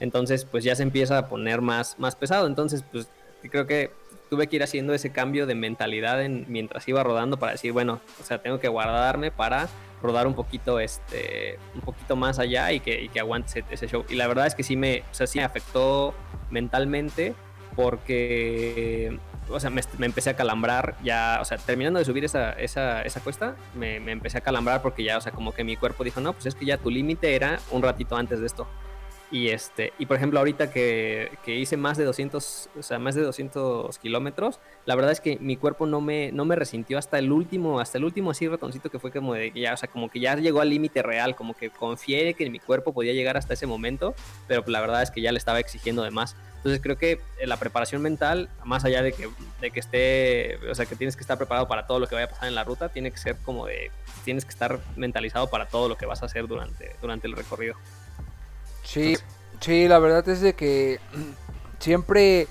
Entonces, pues ya se empieza a poner más, más pesado. Entonces, pues creo que tuve que ir haciendo ese cambio de mentalidad en, mientras iba rodando para decir, bueno, o sea, tengo que guardarme para rodar un poquito, este, un poquito más allá y que, y que aguante ese, show. Y la verdad es que sí me, o sea, sí me afectó mentalmente porque, o sea, me, empecé a calambrar ya, o sea, terminando de subir esa, esa, esa cuesta, me, me, empecé a calambrar porque ya, o sea, como que mi cuerpo dijo, no, pues es que ya tu límite era un ratito antes de esto. Y este, y por ejemplo, ahorita que, que, hice más de 200, o sea, más de 200 kilómetros, la verdad es que mi cuerpo no me, no me resintió hasta el último, hasta el último así ratoncito que fue como de ya, o sea, como que ya llegó al límite real, como que confié que mi cuerpo podía llegar hasta ese momento, pero la verdad es que ya le estaba exigiendo de más. Entonces creo que la preparación mental, más allá de que, de que esté, o sea, que tienes que estar preparado para todo lo que vaya a pasar en la ruta, tiene que ser como de, tienes que estar mentalizado para todo lo que vas a hacer durante, durante el recorrido. Sí, sí, la verdad es de que <clears throat> siempre...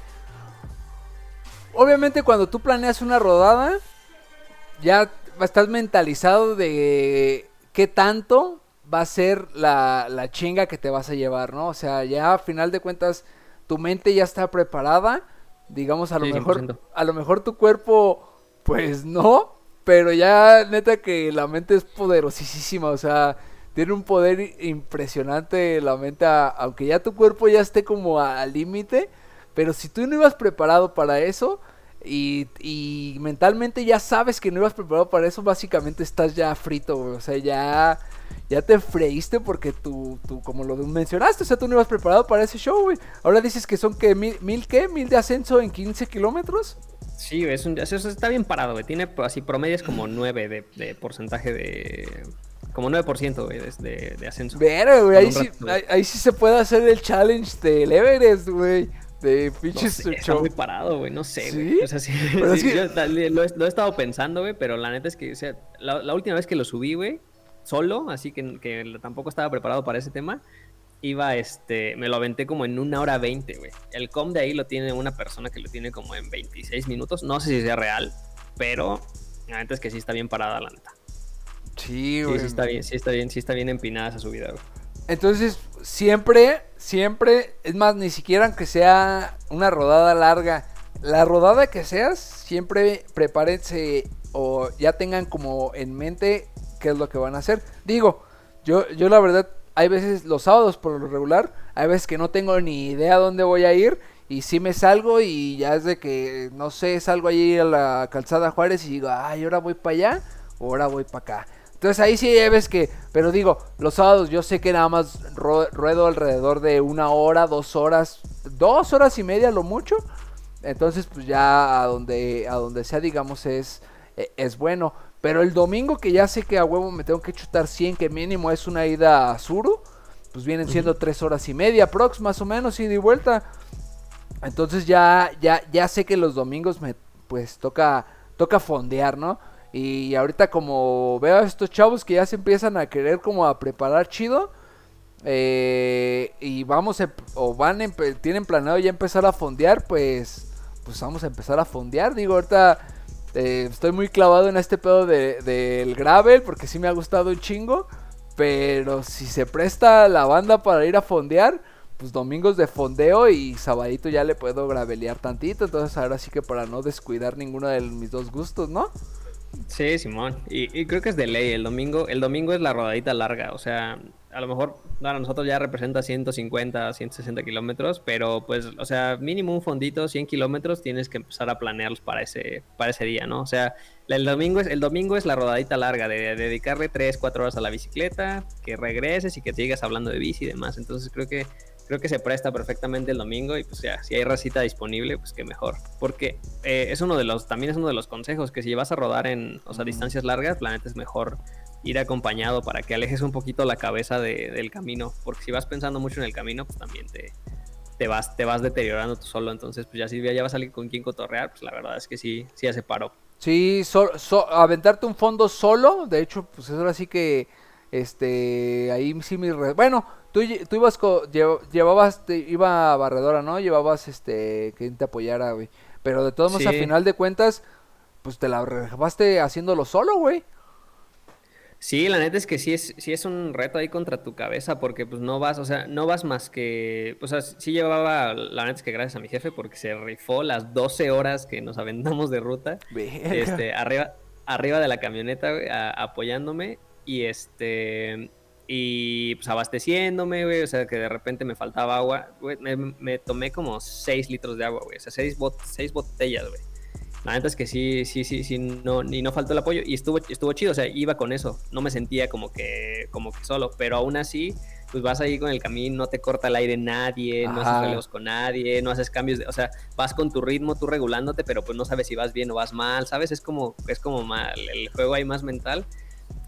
Obviamente cuando tú planeas una rodada, ya estás mentalizado de qué tanto va a ser la, la chinga que te vas a llevar, ¿no? O sea, ya a final de cuentas tu mente ya está preparada, digamos a lo mejor a lo mejor tu cuerpo pues no, pero ya neta que la mente es poderosísima, o sea, tiene un poder impresionante la mente, aunque ya tu cuerpo ya esté como al límite, pero si tú no ibas preparado para eso y, y, mentalmente ya sabes que no ibas preparado para eso, básicamente estás ya frito, o sea, ya, ya te freíste porque tú, tú, como lo mencionaste, o sea, tú no ibas preparado para ese show, güey. Ahora dices que son que mil, mil qué, mil de ascenso en 15 kilómetros. Sí, es un, eso está bien parado, güey. Tiene así promedios como 9 de, de porcentaje de, como 9%, güey, de, de, ascenso. Pero, güey, ahí sí, ahí, sí se puede hacer el challenge del Everest, güey. De pinches no está muy parado, güey, no sé, güey. O sea, sí, <laughs> lo, he, estado pensando, güey, pero la neta es que, o sea, la, última vez que lo subí, güey, solo, así que, que, tampoco estaba preparado para ese tema, iba, este, me lo aventé como en una hora veinte, güey. El com de ahí lo tiene una persona que lo tiene como en 26 minutos. No sé si sea real, pero la neta es que sí está bien parada la neta. Sí, güey. Sí, sí está bien, sí está bien, sí está bien empinada esa subida, güey. Entonces, siempre, siempre, es más, ni siquiera aunque sea una rodada larga, la rodada que seas, siempre prepárense o ya tengan como en mente qué es lo que van a hacer. Digo, yo, yo la verdad, hay veces los sábados por lo regular, hay veces que no tengo ni idea dónde voy a ir y si me salgo y ya es de que, no sé, salgo allí a la calzada Juárez y digo, ay, ahora voy para allá o ahora voy para acá. Entonces ahí sí ves que, pero digo, los sábados yo sé que nada más ruedo alrededor de una hora, dos horas, dos horas y media lo mucho. Entonces pues ya a donde, a donde sea digamos es, e, es bueno. Pero el domingo que ya sé que a huevo me tengo que chutar 100, que mínimo es una ida a Suru, pues vienen siendo tres horas y media, prox más o menos, ida y vuelta. Entonces ya, ya, ya sé que los domingos me pues toca, toca fondear, ¿no? Y ahorita como veo a estos chavos que ya se empiezan a querer como a preparar chido. Eh, y vamos o van tienen planeado ya empezar a fondear, pues pues vamos a empezar a fondear. Digo, ahorita eh, estoy muy clavado en este pedo del de, gravel porque sí me ha gustado un chingo. Pero si se presta la banda para ir a fondear, pues domingos de fondeo y sabadito ya le puedo gravelear tantito. Entonces ahora sí que para no descuidar ninguno de mis dos gustos, ¿no? Sí, Simón. Y, creo que es de ley. El domingo, el domingo es la rodadita larga. O sea, a lo mejor para nosotros ya representa 150, 160 kilómetros, pero pues, o sea, mínimo un fondito, 100 kilómetros, tienes que empezar a planearlos para ese, para ese día, ¿no? O sea, el domingo es, el domingo es la rodadita larga, de, dedicarle 3, 4 horas a la bicicleta, que regreses y que sigas hablando de bici y demás. Entonces creo que creo que se presta perfectamente el domingo y pues ya, si hay racita disponible, pues que mejor. Porque eh, es uno de los, también es uno de los consejos, que si vas a rodar en, o sea, distancias largas, la neta es mejor ir acompañado para que alejes un poquito la cabeza del camino. Porque si vas pensando mucho en el camino, pues también te, te vas, te vas deteriorando tú solo. Entonces, pues ya si ya vas a salir con quien cotorrear, pues la verdad es que sí, sí hace paro. Sí, aventarte un fondo solo, de hecho, pues eso ahora sí que, este, ahí sí mi... Bueno, Tú, tú ibas, llevabas, te, iba barredora, ¿no? Llevabas, este, que te apoyara, güey. Pero de todos modos, a final de cuentas, pues te la rebaste haciéndolo solo, güey. Sí, la neta es que sí es, sí es un reto ahí contra tu cabeza, porque pues no vas, o sea, no vas más que, o sea, sí llevaba, la neta es que gracias a mi jefe, porque se rifó las 12 horas que nos aventamos de ruta, este, arriba, arriba de la camioneta, güey, apoyándome, y este, y pues abasteciéndome, güey, o sea, que de repente me faltaba agua, güey, me, tomé como 6 litros de agua, güey, o sea, 6 seis botellas, güey. La neta es que sí, sí, sí, sí, no, y no faltó el apoyo y estuvo, estuvo chido, o sea, iba con eso, no me sentía como que, como que solo, pero aún así, pues vas ahí con el camino, no te corta el aire nadie, no haces relevos con nadie, no haces cambios, de, o sea, vas con tu ritmo, tú regulándote, pero pues no sabes si vas bien o vas mal, ¿sabes? Es como, es como mal, el juego ahí más mental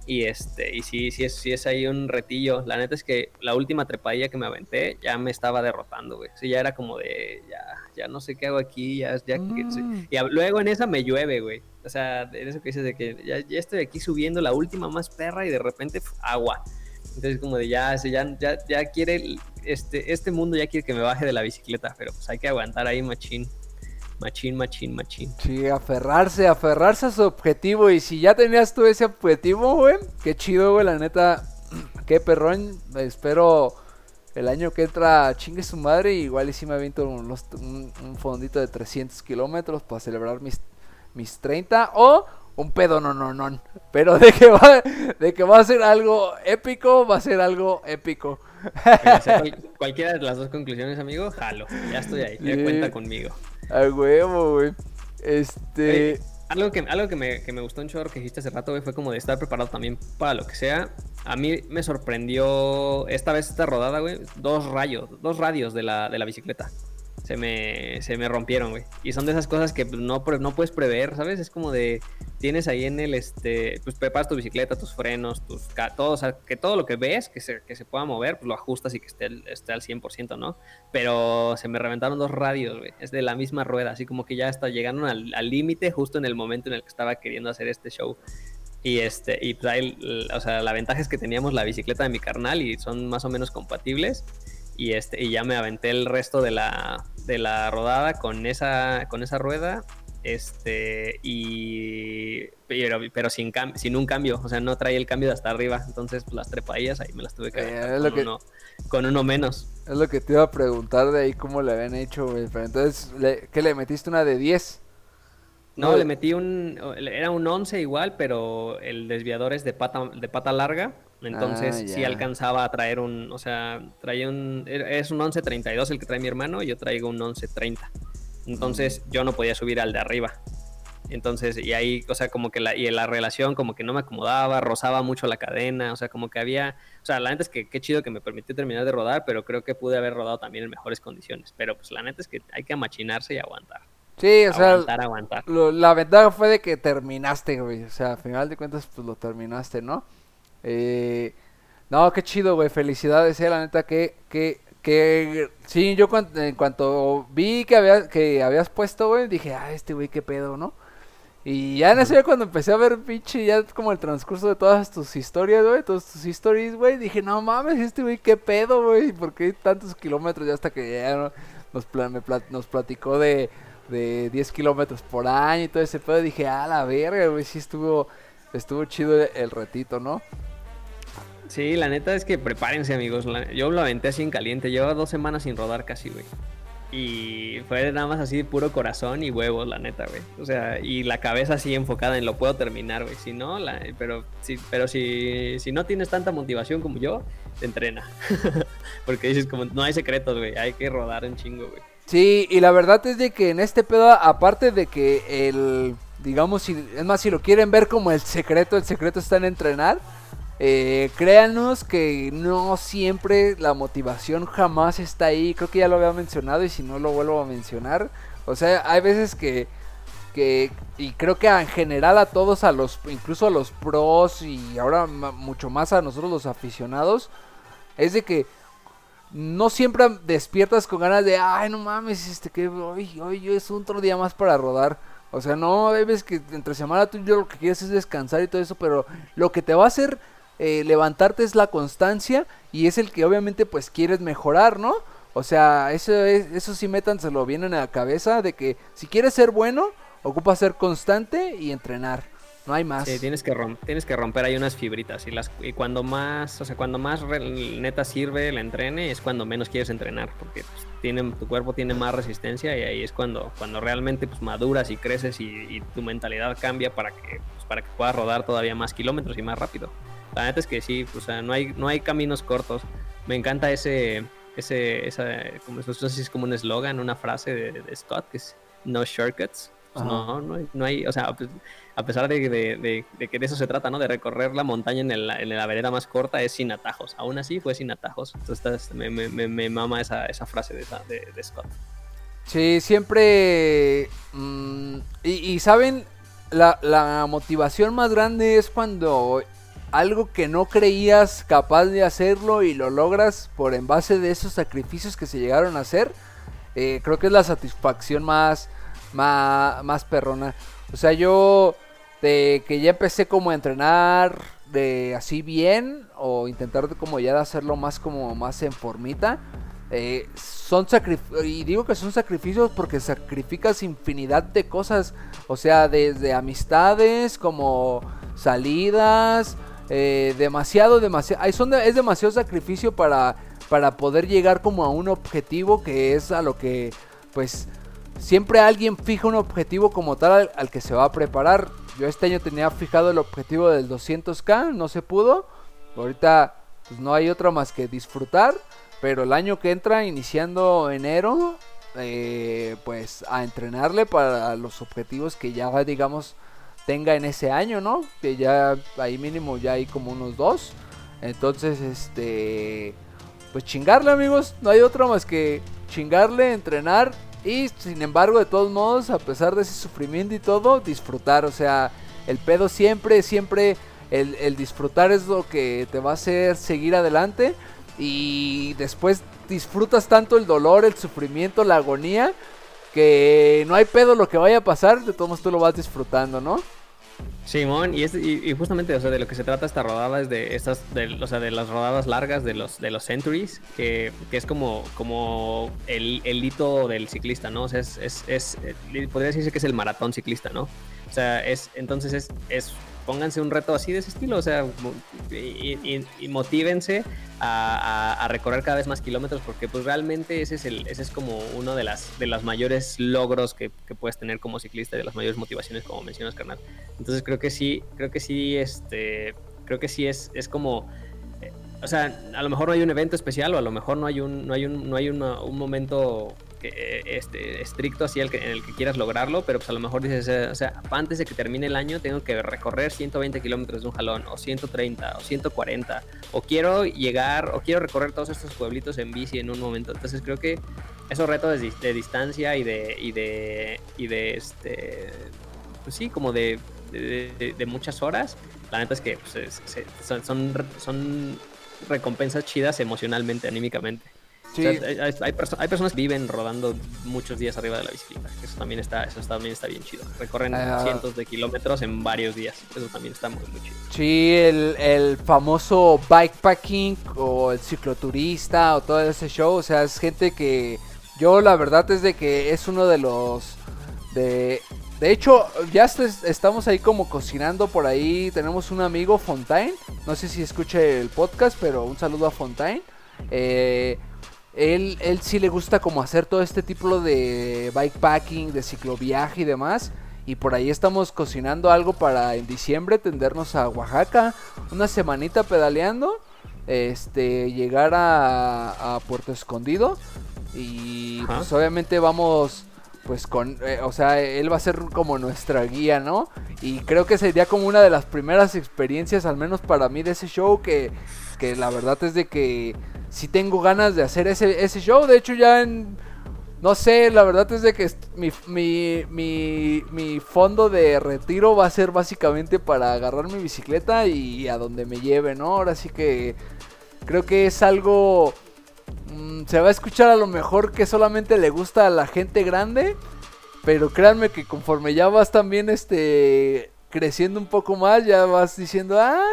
y este, y sí, sí es, sí es ahí un retillo. La neta es que la última trepadilla que me aventé ya me estaba derrotando, güey. Sí, ya era como de, ya, ya no sé qué hago aquí, ya, ya mm. Y luego en esa me llueve, güey. O sea, en eso que dices de que ya, ya, estoy aquí subiendo la última más perra y de repente agua. Entonces como de ya, ya, ya, ya quiere, este, este mundo ya quiere que me baje de la bicicleta, pero pues hay que aguantar ahí machín. Machín, machín, machín. Sí, aferrarse, aferrarse a su objetivo. Y si ya tenías tú ese objetivo, güey, qué chido, güey, la neta. <clears throat> Qué perrón. Espero el año que entra chingue su madre. Igual y si me aviento un, un, fondito de 300 kilómetros para celebrar mis, mis 30. O un pedo no, no, no. Pero de que, va, de que va a ser algo épico, va a ser algo épico. <laughs> cualquiera de las dos conclusiones, amigo, jalo. Ya estoy ahí, ya cuenta conmigo. A huevo, güey. Este. algo que, algo que me, que me gustó un chorro que dijiste hace rato, güey, fue como de estar preparado también para lo que sea. A mí me sorprendió esta vez esta rodada, güey, dos rayos, dos radios de la, de la bicicleta se me, se me rompieron, güey. Y son de esas cosas que pues, no, no puedes prever, ¿sabes? Es como de, tienes ahí en el, este, pues preparas tu bicicleta, tus frenos, tus, todo, o sea, que todo lo que ves que se, que se pueda mover, pues lo ajustas y que esté, esté al 100%, ¿no? Pero se me reventaron dos radios, güey. Es de la misma rueda, así como que ya hasta llegaron al límite justo en el momento en el que estaba queriendo hacer este show. Y este, y pues ahí, o sea, la ventaja es que teníamos la bicicleta de mi carnal y son más o menos compatibles. Y este, y ya me aventé el resto de la, de la rodada con esa, con esa rueda. Este, y pero, pero sin, sin un cambio, o sea, no traía el cambio de hasta arriba. Entonces, pues, las trepaillas ahí me las tuve que eh, con, uno, con, uno, menos. Es lo que te iba a preguntar de ahí cómo le habían hecho, güey. Pero entonces, ¿qué le metiste una de 10? No, le metí un. Era un 11 igual, pero el desviador es de pata, de pata larga. Entonces ah, sí alcanzaba a traer un. O sea, traía un. Es un 11.32 el que trae mi hermano y yo traigo un 11.30. Entonces mm. yo no podía subir al de arriba. Entonces, y ahí, o sea, como que la, y la relación como que no me acomodaba, rozaba mucho la cadena, o sea, como que había, o sea, la neta es que qué chido que me permitió terminar de rodar, pero creo que pude haber rodado también en mejores condiciones. Pero pues la neta es que hay que amachinarse y aguantar. Sí, o sea, la ventaja fue de que terminaste, güey. O sea, al final de cuentas, pues lo terminaste, ¿no? Eh, no, qué chido, güey. Felicidades, eh, la neta, que, que, que, sí, yo en cuanto vi que, había, que habías puesto, güey, dije, ah, este güey, qué pedo, ¿no? Y ya en ese cuando empecé a ver pinche ya como el transcurso de todas tus historias, güey, todas tus historias, güey, dije, no mames, este güey, qué pedo, güey, ¿por qué tantos kilómetros? Ya hasta que ya nos, nos platicó de de 10 kilómetros por año y todo ese pedo. Dije, ah, la verga, güey, sí estuvo, estuvo chido el retito, ¿no? Sí, la neta es que prepárense, amigos. yo lo aventé así en caliente. Llevaba dos semanas sin rodar casi, güey. Y fue nada más así puro corazón y huevos, la neta, güey. O sea, y la cabeza así enfocada en lo puedo terminar, güey. Si no, la, pero, si, pero si, si no tienes tanta motivación como yo, te entrena. <laughs> Porque dices, como no hay secretos, güey. Hay que rodar en chingo, güey. Sí, y la verdad es de que en este pedo, aparte de que el, digamos, si, es más, si lo quieren ver como el secreto, el secreto está en entrenar, eh, créanos que no siempre la motivación jamás está ahí, creo que ya lo había mencionado y si no lo vuelvo a mencionar, o sea, hay veces que, que y creo que en general a todos, a los, incluso a los pros y ahora mucho más a nosotros los aficionados, es de que no siempre despiertas con ganas de, ay, no mames, este que hoy, hoy es otro día más para rodar. O sea, no, hay veces que entre semana tú yo lo que quieres es descansar y todo eso, pero lo que te va a hacer eh, levantarte es la constancia y es el que obviamente pues quieres mejorar, ¿no? O sea, eso, es, eso sí métanselo bien en la cabeza de que si quieres ser bueno, ocupa ser constante y entrenar. No hay más. Tienes que, romper, tienes que romper ahí unas fibritas. Y, las, y cuando más, o sea, cuando más neta sirve el entrene, es cuando menos quieres entrenar. Porque pues, tu cuerpo tiene más resistencia y ahí es cuando, cuando realmente pues, maduras y creces y, tu mentalidad cambia para que, pues, para que puedas rodar todavía más kilómetros y más rápido. La neta es que sí, o sea, no hay, no hay caminos cortos. Me encanta ese, ese, esa, como, no sé si es como un eslogan, una frase de, Scott, que es no shortcuts. no, no hay, no hay, o sea, a pesar de, que de eso se trata, ¿no? De recorrer la montaña en, la vereda más corta, es sin atajos. Aún así, fue sin atajos. Entonces me, mama esa, frase de, Scott. Sí, siempre... Mm, y, saben, la, la motivación más grande es cuando algo que no creías capaz de hacerlo y lo logras por en base de esos sacrificios que se llegaron a hacer. Eh, creo que es la satisfacción más, más, más perrona. O sea, yo de que ya empecé como a entrenar de así bien o intentar de como ya de hacerlo más como más en formita. Eh, son y digo que son sacrificios porque sacrificas infinidad de cosas, o sea, desde amistades como salidas, eh, demasiado, demasiado, es demasiado sacrificio para, para poder llegar como a un objetivo que es a lo que, pues, siempre alguien fija un objetivo como tal al que se va a preparar. Yo este año tenía fijado el objetivo del 200k, no se pudo. Ahorita pues no hay otra más que disfrutar. Pero el año que entra, iniciando enero, eh, pues a entrenarle para los objetivos que ya digamos tenga en ese año, ¿no? Que ya ahí mínimo ya hay como unos dos. Entonces, este, pues chingarle amigos, no hay otra más que chingarle, entrenar y sin embargo, de todos modos, a pesar de ese sufrimiento y todo, disfrutar. O sea, el pedo siempre, siempre, el, disfrutar es lo que te va a hacer seguir adelante. Y después disfrutas tanto el dolor, el sufrimiento, la agonía, que no hay pedo lo que vaya a pasar, de todos modos tú lo vas disfrutando, ¿no? Simón, y, y, justamente, o sea, de lo que se trata esta rodada es de estas, de, o sea, de las rodadas largas de los, de los centuries, que, que es como, como el, el, hito del ciclista, ¿no? O sea, es, es, es, eh, podría decirse que es el maratón ciclista, ¿no? O sea, es, entonces es, es pónganse un reto así de ese estilo, o sea, y, y, motívense a, recorrer cada vez más kilómetros, porque pues realmente ese es el, ese es como uno de las de los mayores logros que, puedes tener como ciclista, de las mayores motivaciones, como mencionas, carnal. Entonces creo que sí, creo que sí, este, creo que sí es, es como eh, o sea, a lo mejor no hay un evento especial o a lo mejor no hay un, no hay un, no hay un momento que, este, estricto así el que, en el que quieras lograrlo, pero pues a lo mejor dices, eh, o sea, antes de que termine el año tengo que recorrer 120 kilómetros de un jalón, o 130, o 140, o quiero llegar, o quiero recorrer todos estos pueblitos en bici en un momento. Entonces creo que esos retos de, distancia y de, y de, y de este, pues sí, como de, de, muchas horas, la neta es que pues, son, son, son recompensas chidas emocionalmente, anímicamente hay, personas que viven rodando muchos días arriba de la bicicleta. Eso también está, eso también está bien chido. Recorren ah. cientos de kilómetros en varios días. Eso también está muy, muy chido. Sí, el, el famoso bikepacking o el cicloturista o todo ese show. O sea, es gente que yo la verdad es de que es uno de los... De, de hecho, ya estamos ahí como cocinando por ahí. Tenemos un amigo, Fontaine. No sé si escuche el podcast, pero un saludo a Fontaine. Eh, él, él sí le gusta como hacer todo este tipo de bikepacking, de cicloviaje y demás. Y por ahí estamos cocinando algo para en diciembre tendernos a Oaxaca. Una semanita pedaleando. Este, llegar a, Puerto Escondido. Y pues obviamente vamos pues con, eh, o sea, él va a ser como nuestra guía, ¿no? Y creo que sería como una de las primeras experiencias, al menos para mí, de ese show, que, que la verdad es de que si tengo ganas de hacer ese, ese show. De hecho, ya en. No sé, la verdad es de que mi, mi, mi, mi, fondo de retiro va a ser básicamente para agarrar mi bicicleta y a donde me lleve, ¿no? Ahora sí que creo que es algo... Mm, se va a escuchar a lo mejor que solamente le gusta a la gente grande, pero créanme que conforme ya vas también este, creciendo un poco más, ya vas diciendo, ah,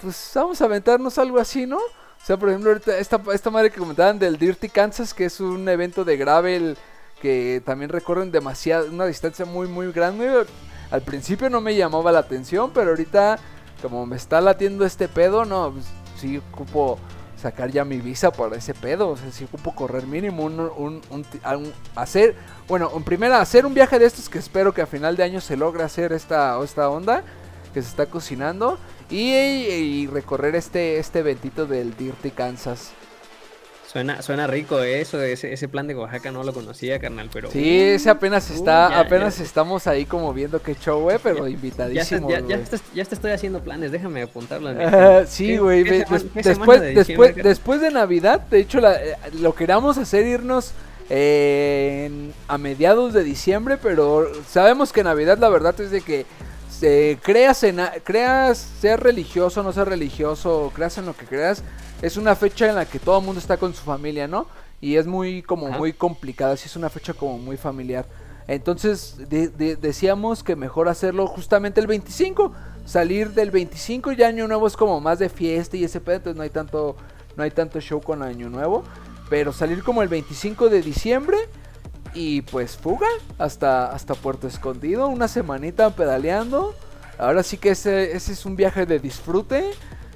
pues vamos a aventarnos algo así, ¿no? O sea, por ejemplo, ahorita esta, esta madre que comentaban del Dirty Kansas, que es un evento de gravel que también recorren demasiado, una distancia muy, muy grande. Al principio no me llamaba la atención, pero ahorita, como me está latiendo este pedo, no, pues, sí ocupo sacar ya mi visa para ese pedo. O sea, sí ocupo correr mínimo un, un, un, hacer, bueno, en primera, hacer un viaje de estos que espero que a final de año se logre hacer esta, esta onda que se está cocinando. Y, recorrer este, este eventito del Dirty Kansas. Suena, suena rico ¿eh? eso, ese, ese plan de Oaxaca no lo conocía, carnal, pero... Sí, ese apenas está, apenas estamos ahí como viendo qué show, güey, pero invitadísimo, ya, ya, ya, te, estoy haciendo planes, déjame apuntarlo. sí, güey, después, después, después de Navidad, de hecho, eh, lo queríamos hacer irnos eh, a mediados de diciembre, pero sabemos que Navidad la verdad es de que creas, en, creas, sea religioso, no sea religioso, creas en lo que creas, es una fecha en la que todo el mundo está con su familia, ¿no? Y es muy, como muy complicada, así es una fecha como muy familiar. Entonces decíamos que mejor hacerlo justamente el 25, salir del 25 y año nuevo es como más de fiesta y ese pedo, entonces no hay tanto, no hay tanto show con año nuevo. Pero salir como el 25 de diciembre y pues fuga hasta, hasta Puerto Escondido, una semanita pedaleando. Ahora sí que ese, ese es un viaje de disfrute,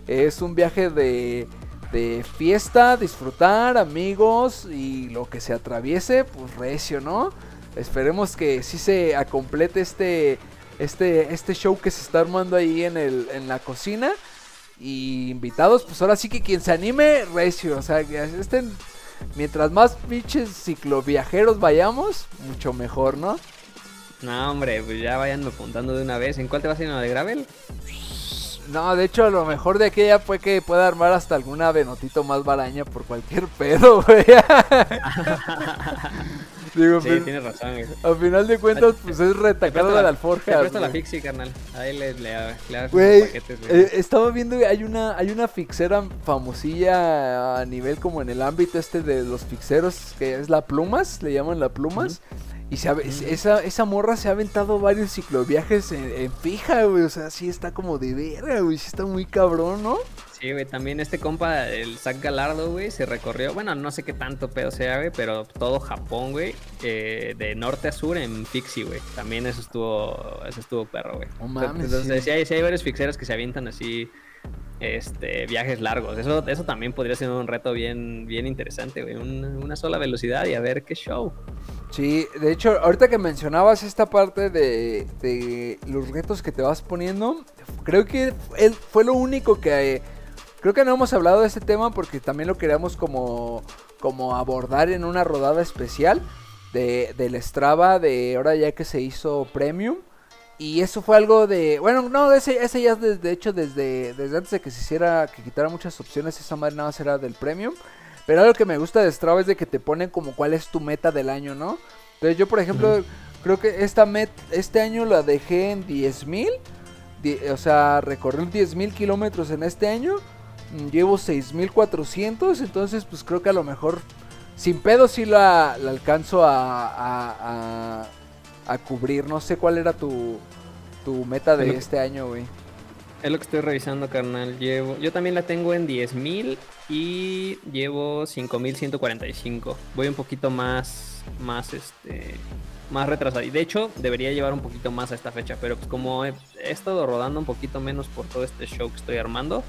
es un viaje de, de fiesta, disfrutar, amigos y lo que se atraviese, pues recio, ¿no? Esperemos que sí se complete este, este, este show que se está armando ahí en, el, en la cocina. Y invitados, pues ahora sí que quien se anime, recio, o sea, que estén mientras más pinches cicloviajeros vayamos, mucho mejor, ¿no? No, hombre, pues ya vayan apuntando de una vez. ¿En cuál te vas a ir? ¿En de Gravel? No, de hecho, lo mejor de aquella fue que pueda armar hasta alguna venotito más baraña por cualquier pedo, güey. <laughs> Digo, sí, pues, tienes razón. Al final de cuentas, pues es retacado de la alforja. Te presto la fixie, carnal. Ahí le, le, le güey, paquetes, eh, estaba viendo, hay una, hay una fixera famosilla a nivel como en el ámbito este de los fixeros, que es la Plumas, le llaman la Plumas. Y se esa, esa morra se ha aventado varios cicloviajes en, en fija, güey. O sea, sí está como de vera, güey. Sí está muy cabrón, ¿no? Sí, güey, también este compa, el Zach Galardo, güey, se recorrió, bueno, no sé qué tanto pedo sea, güey, pero todo Japón, güey, eh, de norte a sur en Pixie, güey. También eso estuvo, eso estuvo perro, güey. Entonces, sí. hay, sí hay varios fixeros que se avientan así este, viajes largos. Eso, eso también podría ser un reto bien, bien interesante, güey. una sola velocidad y a ver qué show. Sí, de hecho, ahorita que mencionabas esta parte de, de los retos que te vas poniendo, creo que él fue lo único que... creo que no hemos hablado de este tema porque también lo queríamos como, como abordar en una rodada especial de, del Strava de ahora ya que se hizo Premium. Y eso fue algo de. Bueno, no, ese, ese ya de hecho desde, desde antes de que se hiciera, que quitara muchas opciones, esa madre nada más era del premium. Pero algo que me gusta de Strava es de que te ponen como cuál es tu meta del año, ¿no? Entonces yo, por ejemplo, creo que esta met, este año la dejé en 10.000. O sea, recorrí 10.000 kilómetros en este año. Llevo 6.400. Entonces, pues creo que a lo mejor sin pedo sí la, la alcanzo a, a, a cubrir. No sé cuál era tu, tu meta de este año, güey. Es lo que estoy revisando, carnal. Llevo, yo también la tengo en 10.000 y llevo 5.145. Voy un poquito más, más, este, más retrasado. Y de hecho, debería llevar un poquito más a esta fecha. Pero pues como he, estado rodando un poquito menos por todo este show que estoy armando,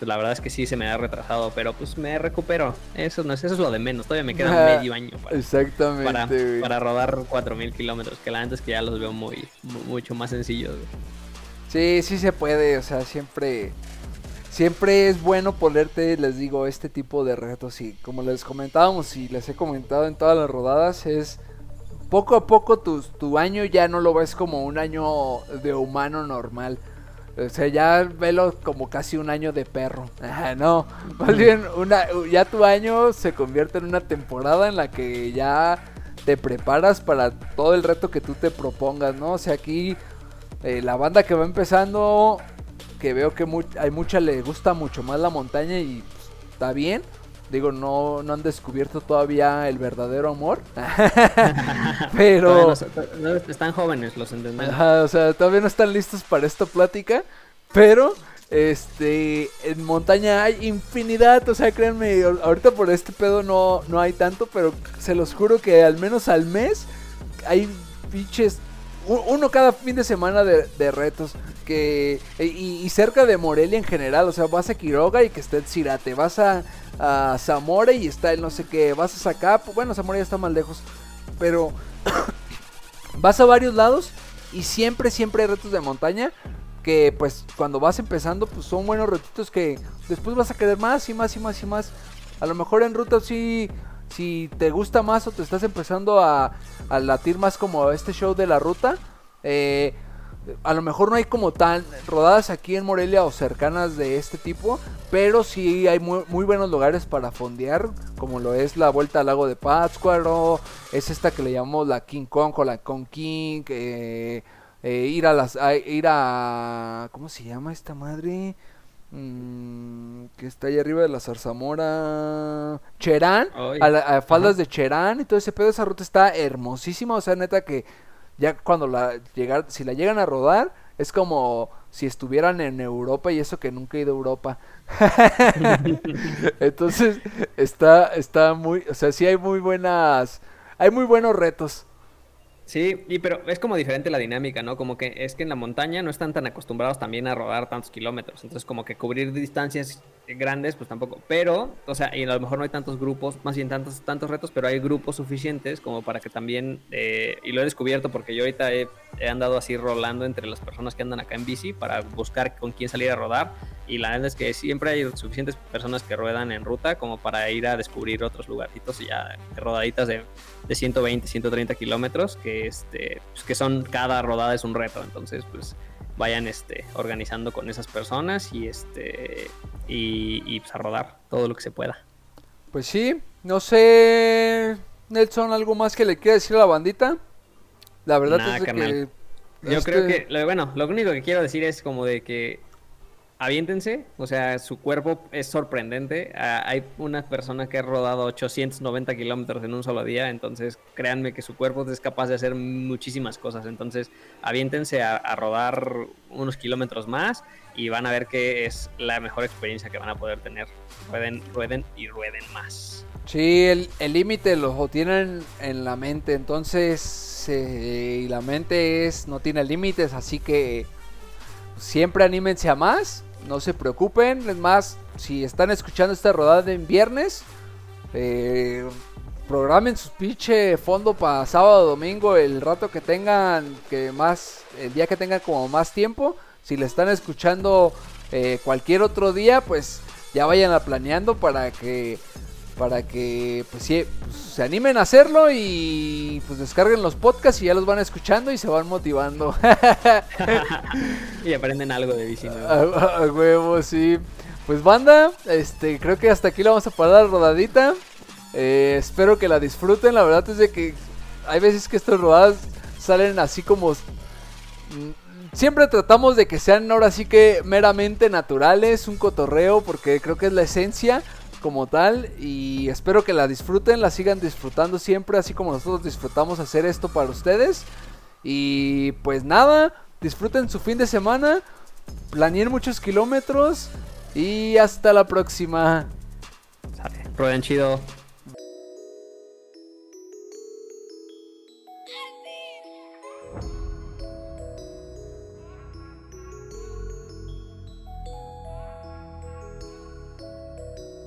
pues la verdad es que sí se me ha retrasado, pero pues me recupero. Eso no es, eso es lo de menos. Todavía me queda <laughs> medio año para, Exactamente, para, rodar 4000 kilómetros. Que la antes que ya los veo muy, mucho más sencillos. Sí, sí se puede. O sea, siempre. Siempre es bueno ponerte, les digo, este tipo de retos. Y como les comentábamos y les he comentado en todas las rodadas, es poco a poco tu, tu año ya no lo ves como un año de humano normal o sea, ya velo como casi un año de perro. <laughs> no, más bien una, ya tu año se convierte en una temporada en la que ya te preparas para todo el reto que tú te propongas, ¿no? O sea, aquí eh, la banda que va empezando, que veo que hay mucha le gusta mucho más la montaña y pues, está bien. Digo, no, no han descubierto todavía el verdadero amor. <laughs> <laughs> pero... están jóvenes, los entendemos. o sea, todavía no están listos para esta plática. Pero, este, en montaña hay infinidad. O sea, créanme, ahorita por este pedo no, no hay tanto. Pero se los juro que al menos al mes hay pinches uno cada fin de semana de, retos. Que, y, cerca de Morelia en general. O sea, vas a Quiroga y que está el Cirate. Vas a, a Zamora y está el no sé qué. Vas a Zacapo. Bueno, Zamora ya está más lejos. Pero <coughs> vas a varios lados. Y siempre, siempre hay retos de montaña. Que pues cuando vas empezando, pues son buenos retitos que después vas a querer más y más y más y más. A lo mejor en ruta si te gusta más o te estás empezando a, latir más como este show de la ruta, eh, a lo mejor no hay como tan rodadas aquí en Morelia o cercanas de este tipo, pero sí hay muy, buenos lugares para fondear, como lo es la vuelta al lago de Pátzcuaro, es esta que le llamamos la King Kong o la Kong King, eh, eh, ir a las, ir a, ¿cómo se llama esta madre? Mm, que está ahí arriba de la Zarzamora. Cherán, a, faldas de Cherán y todo ese pedo. Esa ruta está hermosísima. O sea, neta que ya cuando la llegar, si la llegan a rodar, es como si estuvieran en Europa y eso que nunca he ido a Europa. <laughs> Entonces, está, está muy, o sea, sí hay muy buenas, hay muy buenos retos. Sí, y pero es como diferente la dinámica, ¿no? Como que es que en la montaña no están tan acostumbrados también a rodar tantos kilómetros. Entonces, como que cubrir distancias grandes, pues tampoco. Pero, o sea, y a lo mejor no hay tantos grupos, más bien tantos, tantos retos, pero hay grupos suficientes como para que también, eh, y lo he descubierto porque yo ahorita he, andado así rolando entre las personas que andan acá en bici para buscar con quién salir a rodar. Y la verdad es que siempre hay suficientes personas que ruedan en ruta como para ir a descubrir otros lugarcitos y ya rodaditas de, de 120, 130 kilómetros que, este, pues que son cada rodada es un reto. Entonces, pues vayan este, organizando con esas personas y, este, y, pues a rodar todo lo que se pueda. Pues sí, no sé, Nelson, algo más que le quiera decir a la bandita. La verdad es que... Yo creo este que, bueno, lo único que quiero decir es como de que aviéntense, o sea, su cuerpo es sorprendente. Ah, hay una persona que ha rodado 890 kilómetros en un solo día, entonces créanme que su cuerpo es capaz de hacer muchísimas cosas. Entonces, aviéntense a, rodar unos kilómetros más y van a ver que es la mejor experiencia que van a poder tener. Rueden, rueden y rueden más. Sí, el límite lo tienen en la mente, entonces, y la mente es no tiene límites, así que siempre anímense a más no se preocupen. Es más, si están escuchando esta rodada en viernes, eh, programen su pinche fondo para sábado domingo, el rato que tengan, que más, el día que tengan como más tiempo. Si le están escuchando eh, cualquier otro día, pues ya vayan a planeando para que para que pues, sí, pues, se animen a hacerlo y pues descarguen los podcasts y ya los van escuchando y se van motivando. <laughs> y aprenden algo de bici. A, huevo, sí. Pues banda, este, creo que hasta aquí la vamos a parar rodadita. Eh, espero que la disfruten. La verdad es de que hay veces que estas rodadas salen así como... Mm, siempre tratamos de que sean ahora sí que meramente naturales, un cotorreo, porque creo que es la esencia como tal y espero que la disfruten, la sigan disfrutando siempre, así como nosotros disfrutamos hacer esto para ustedes. Y pues nada, disfruten su fin de semana, planeen muchos kilómetros y hasta la próxima. Rueden chido.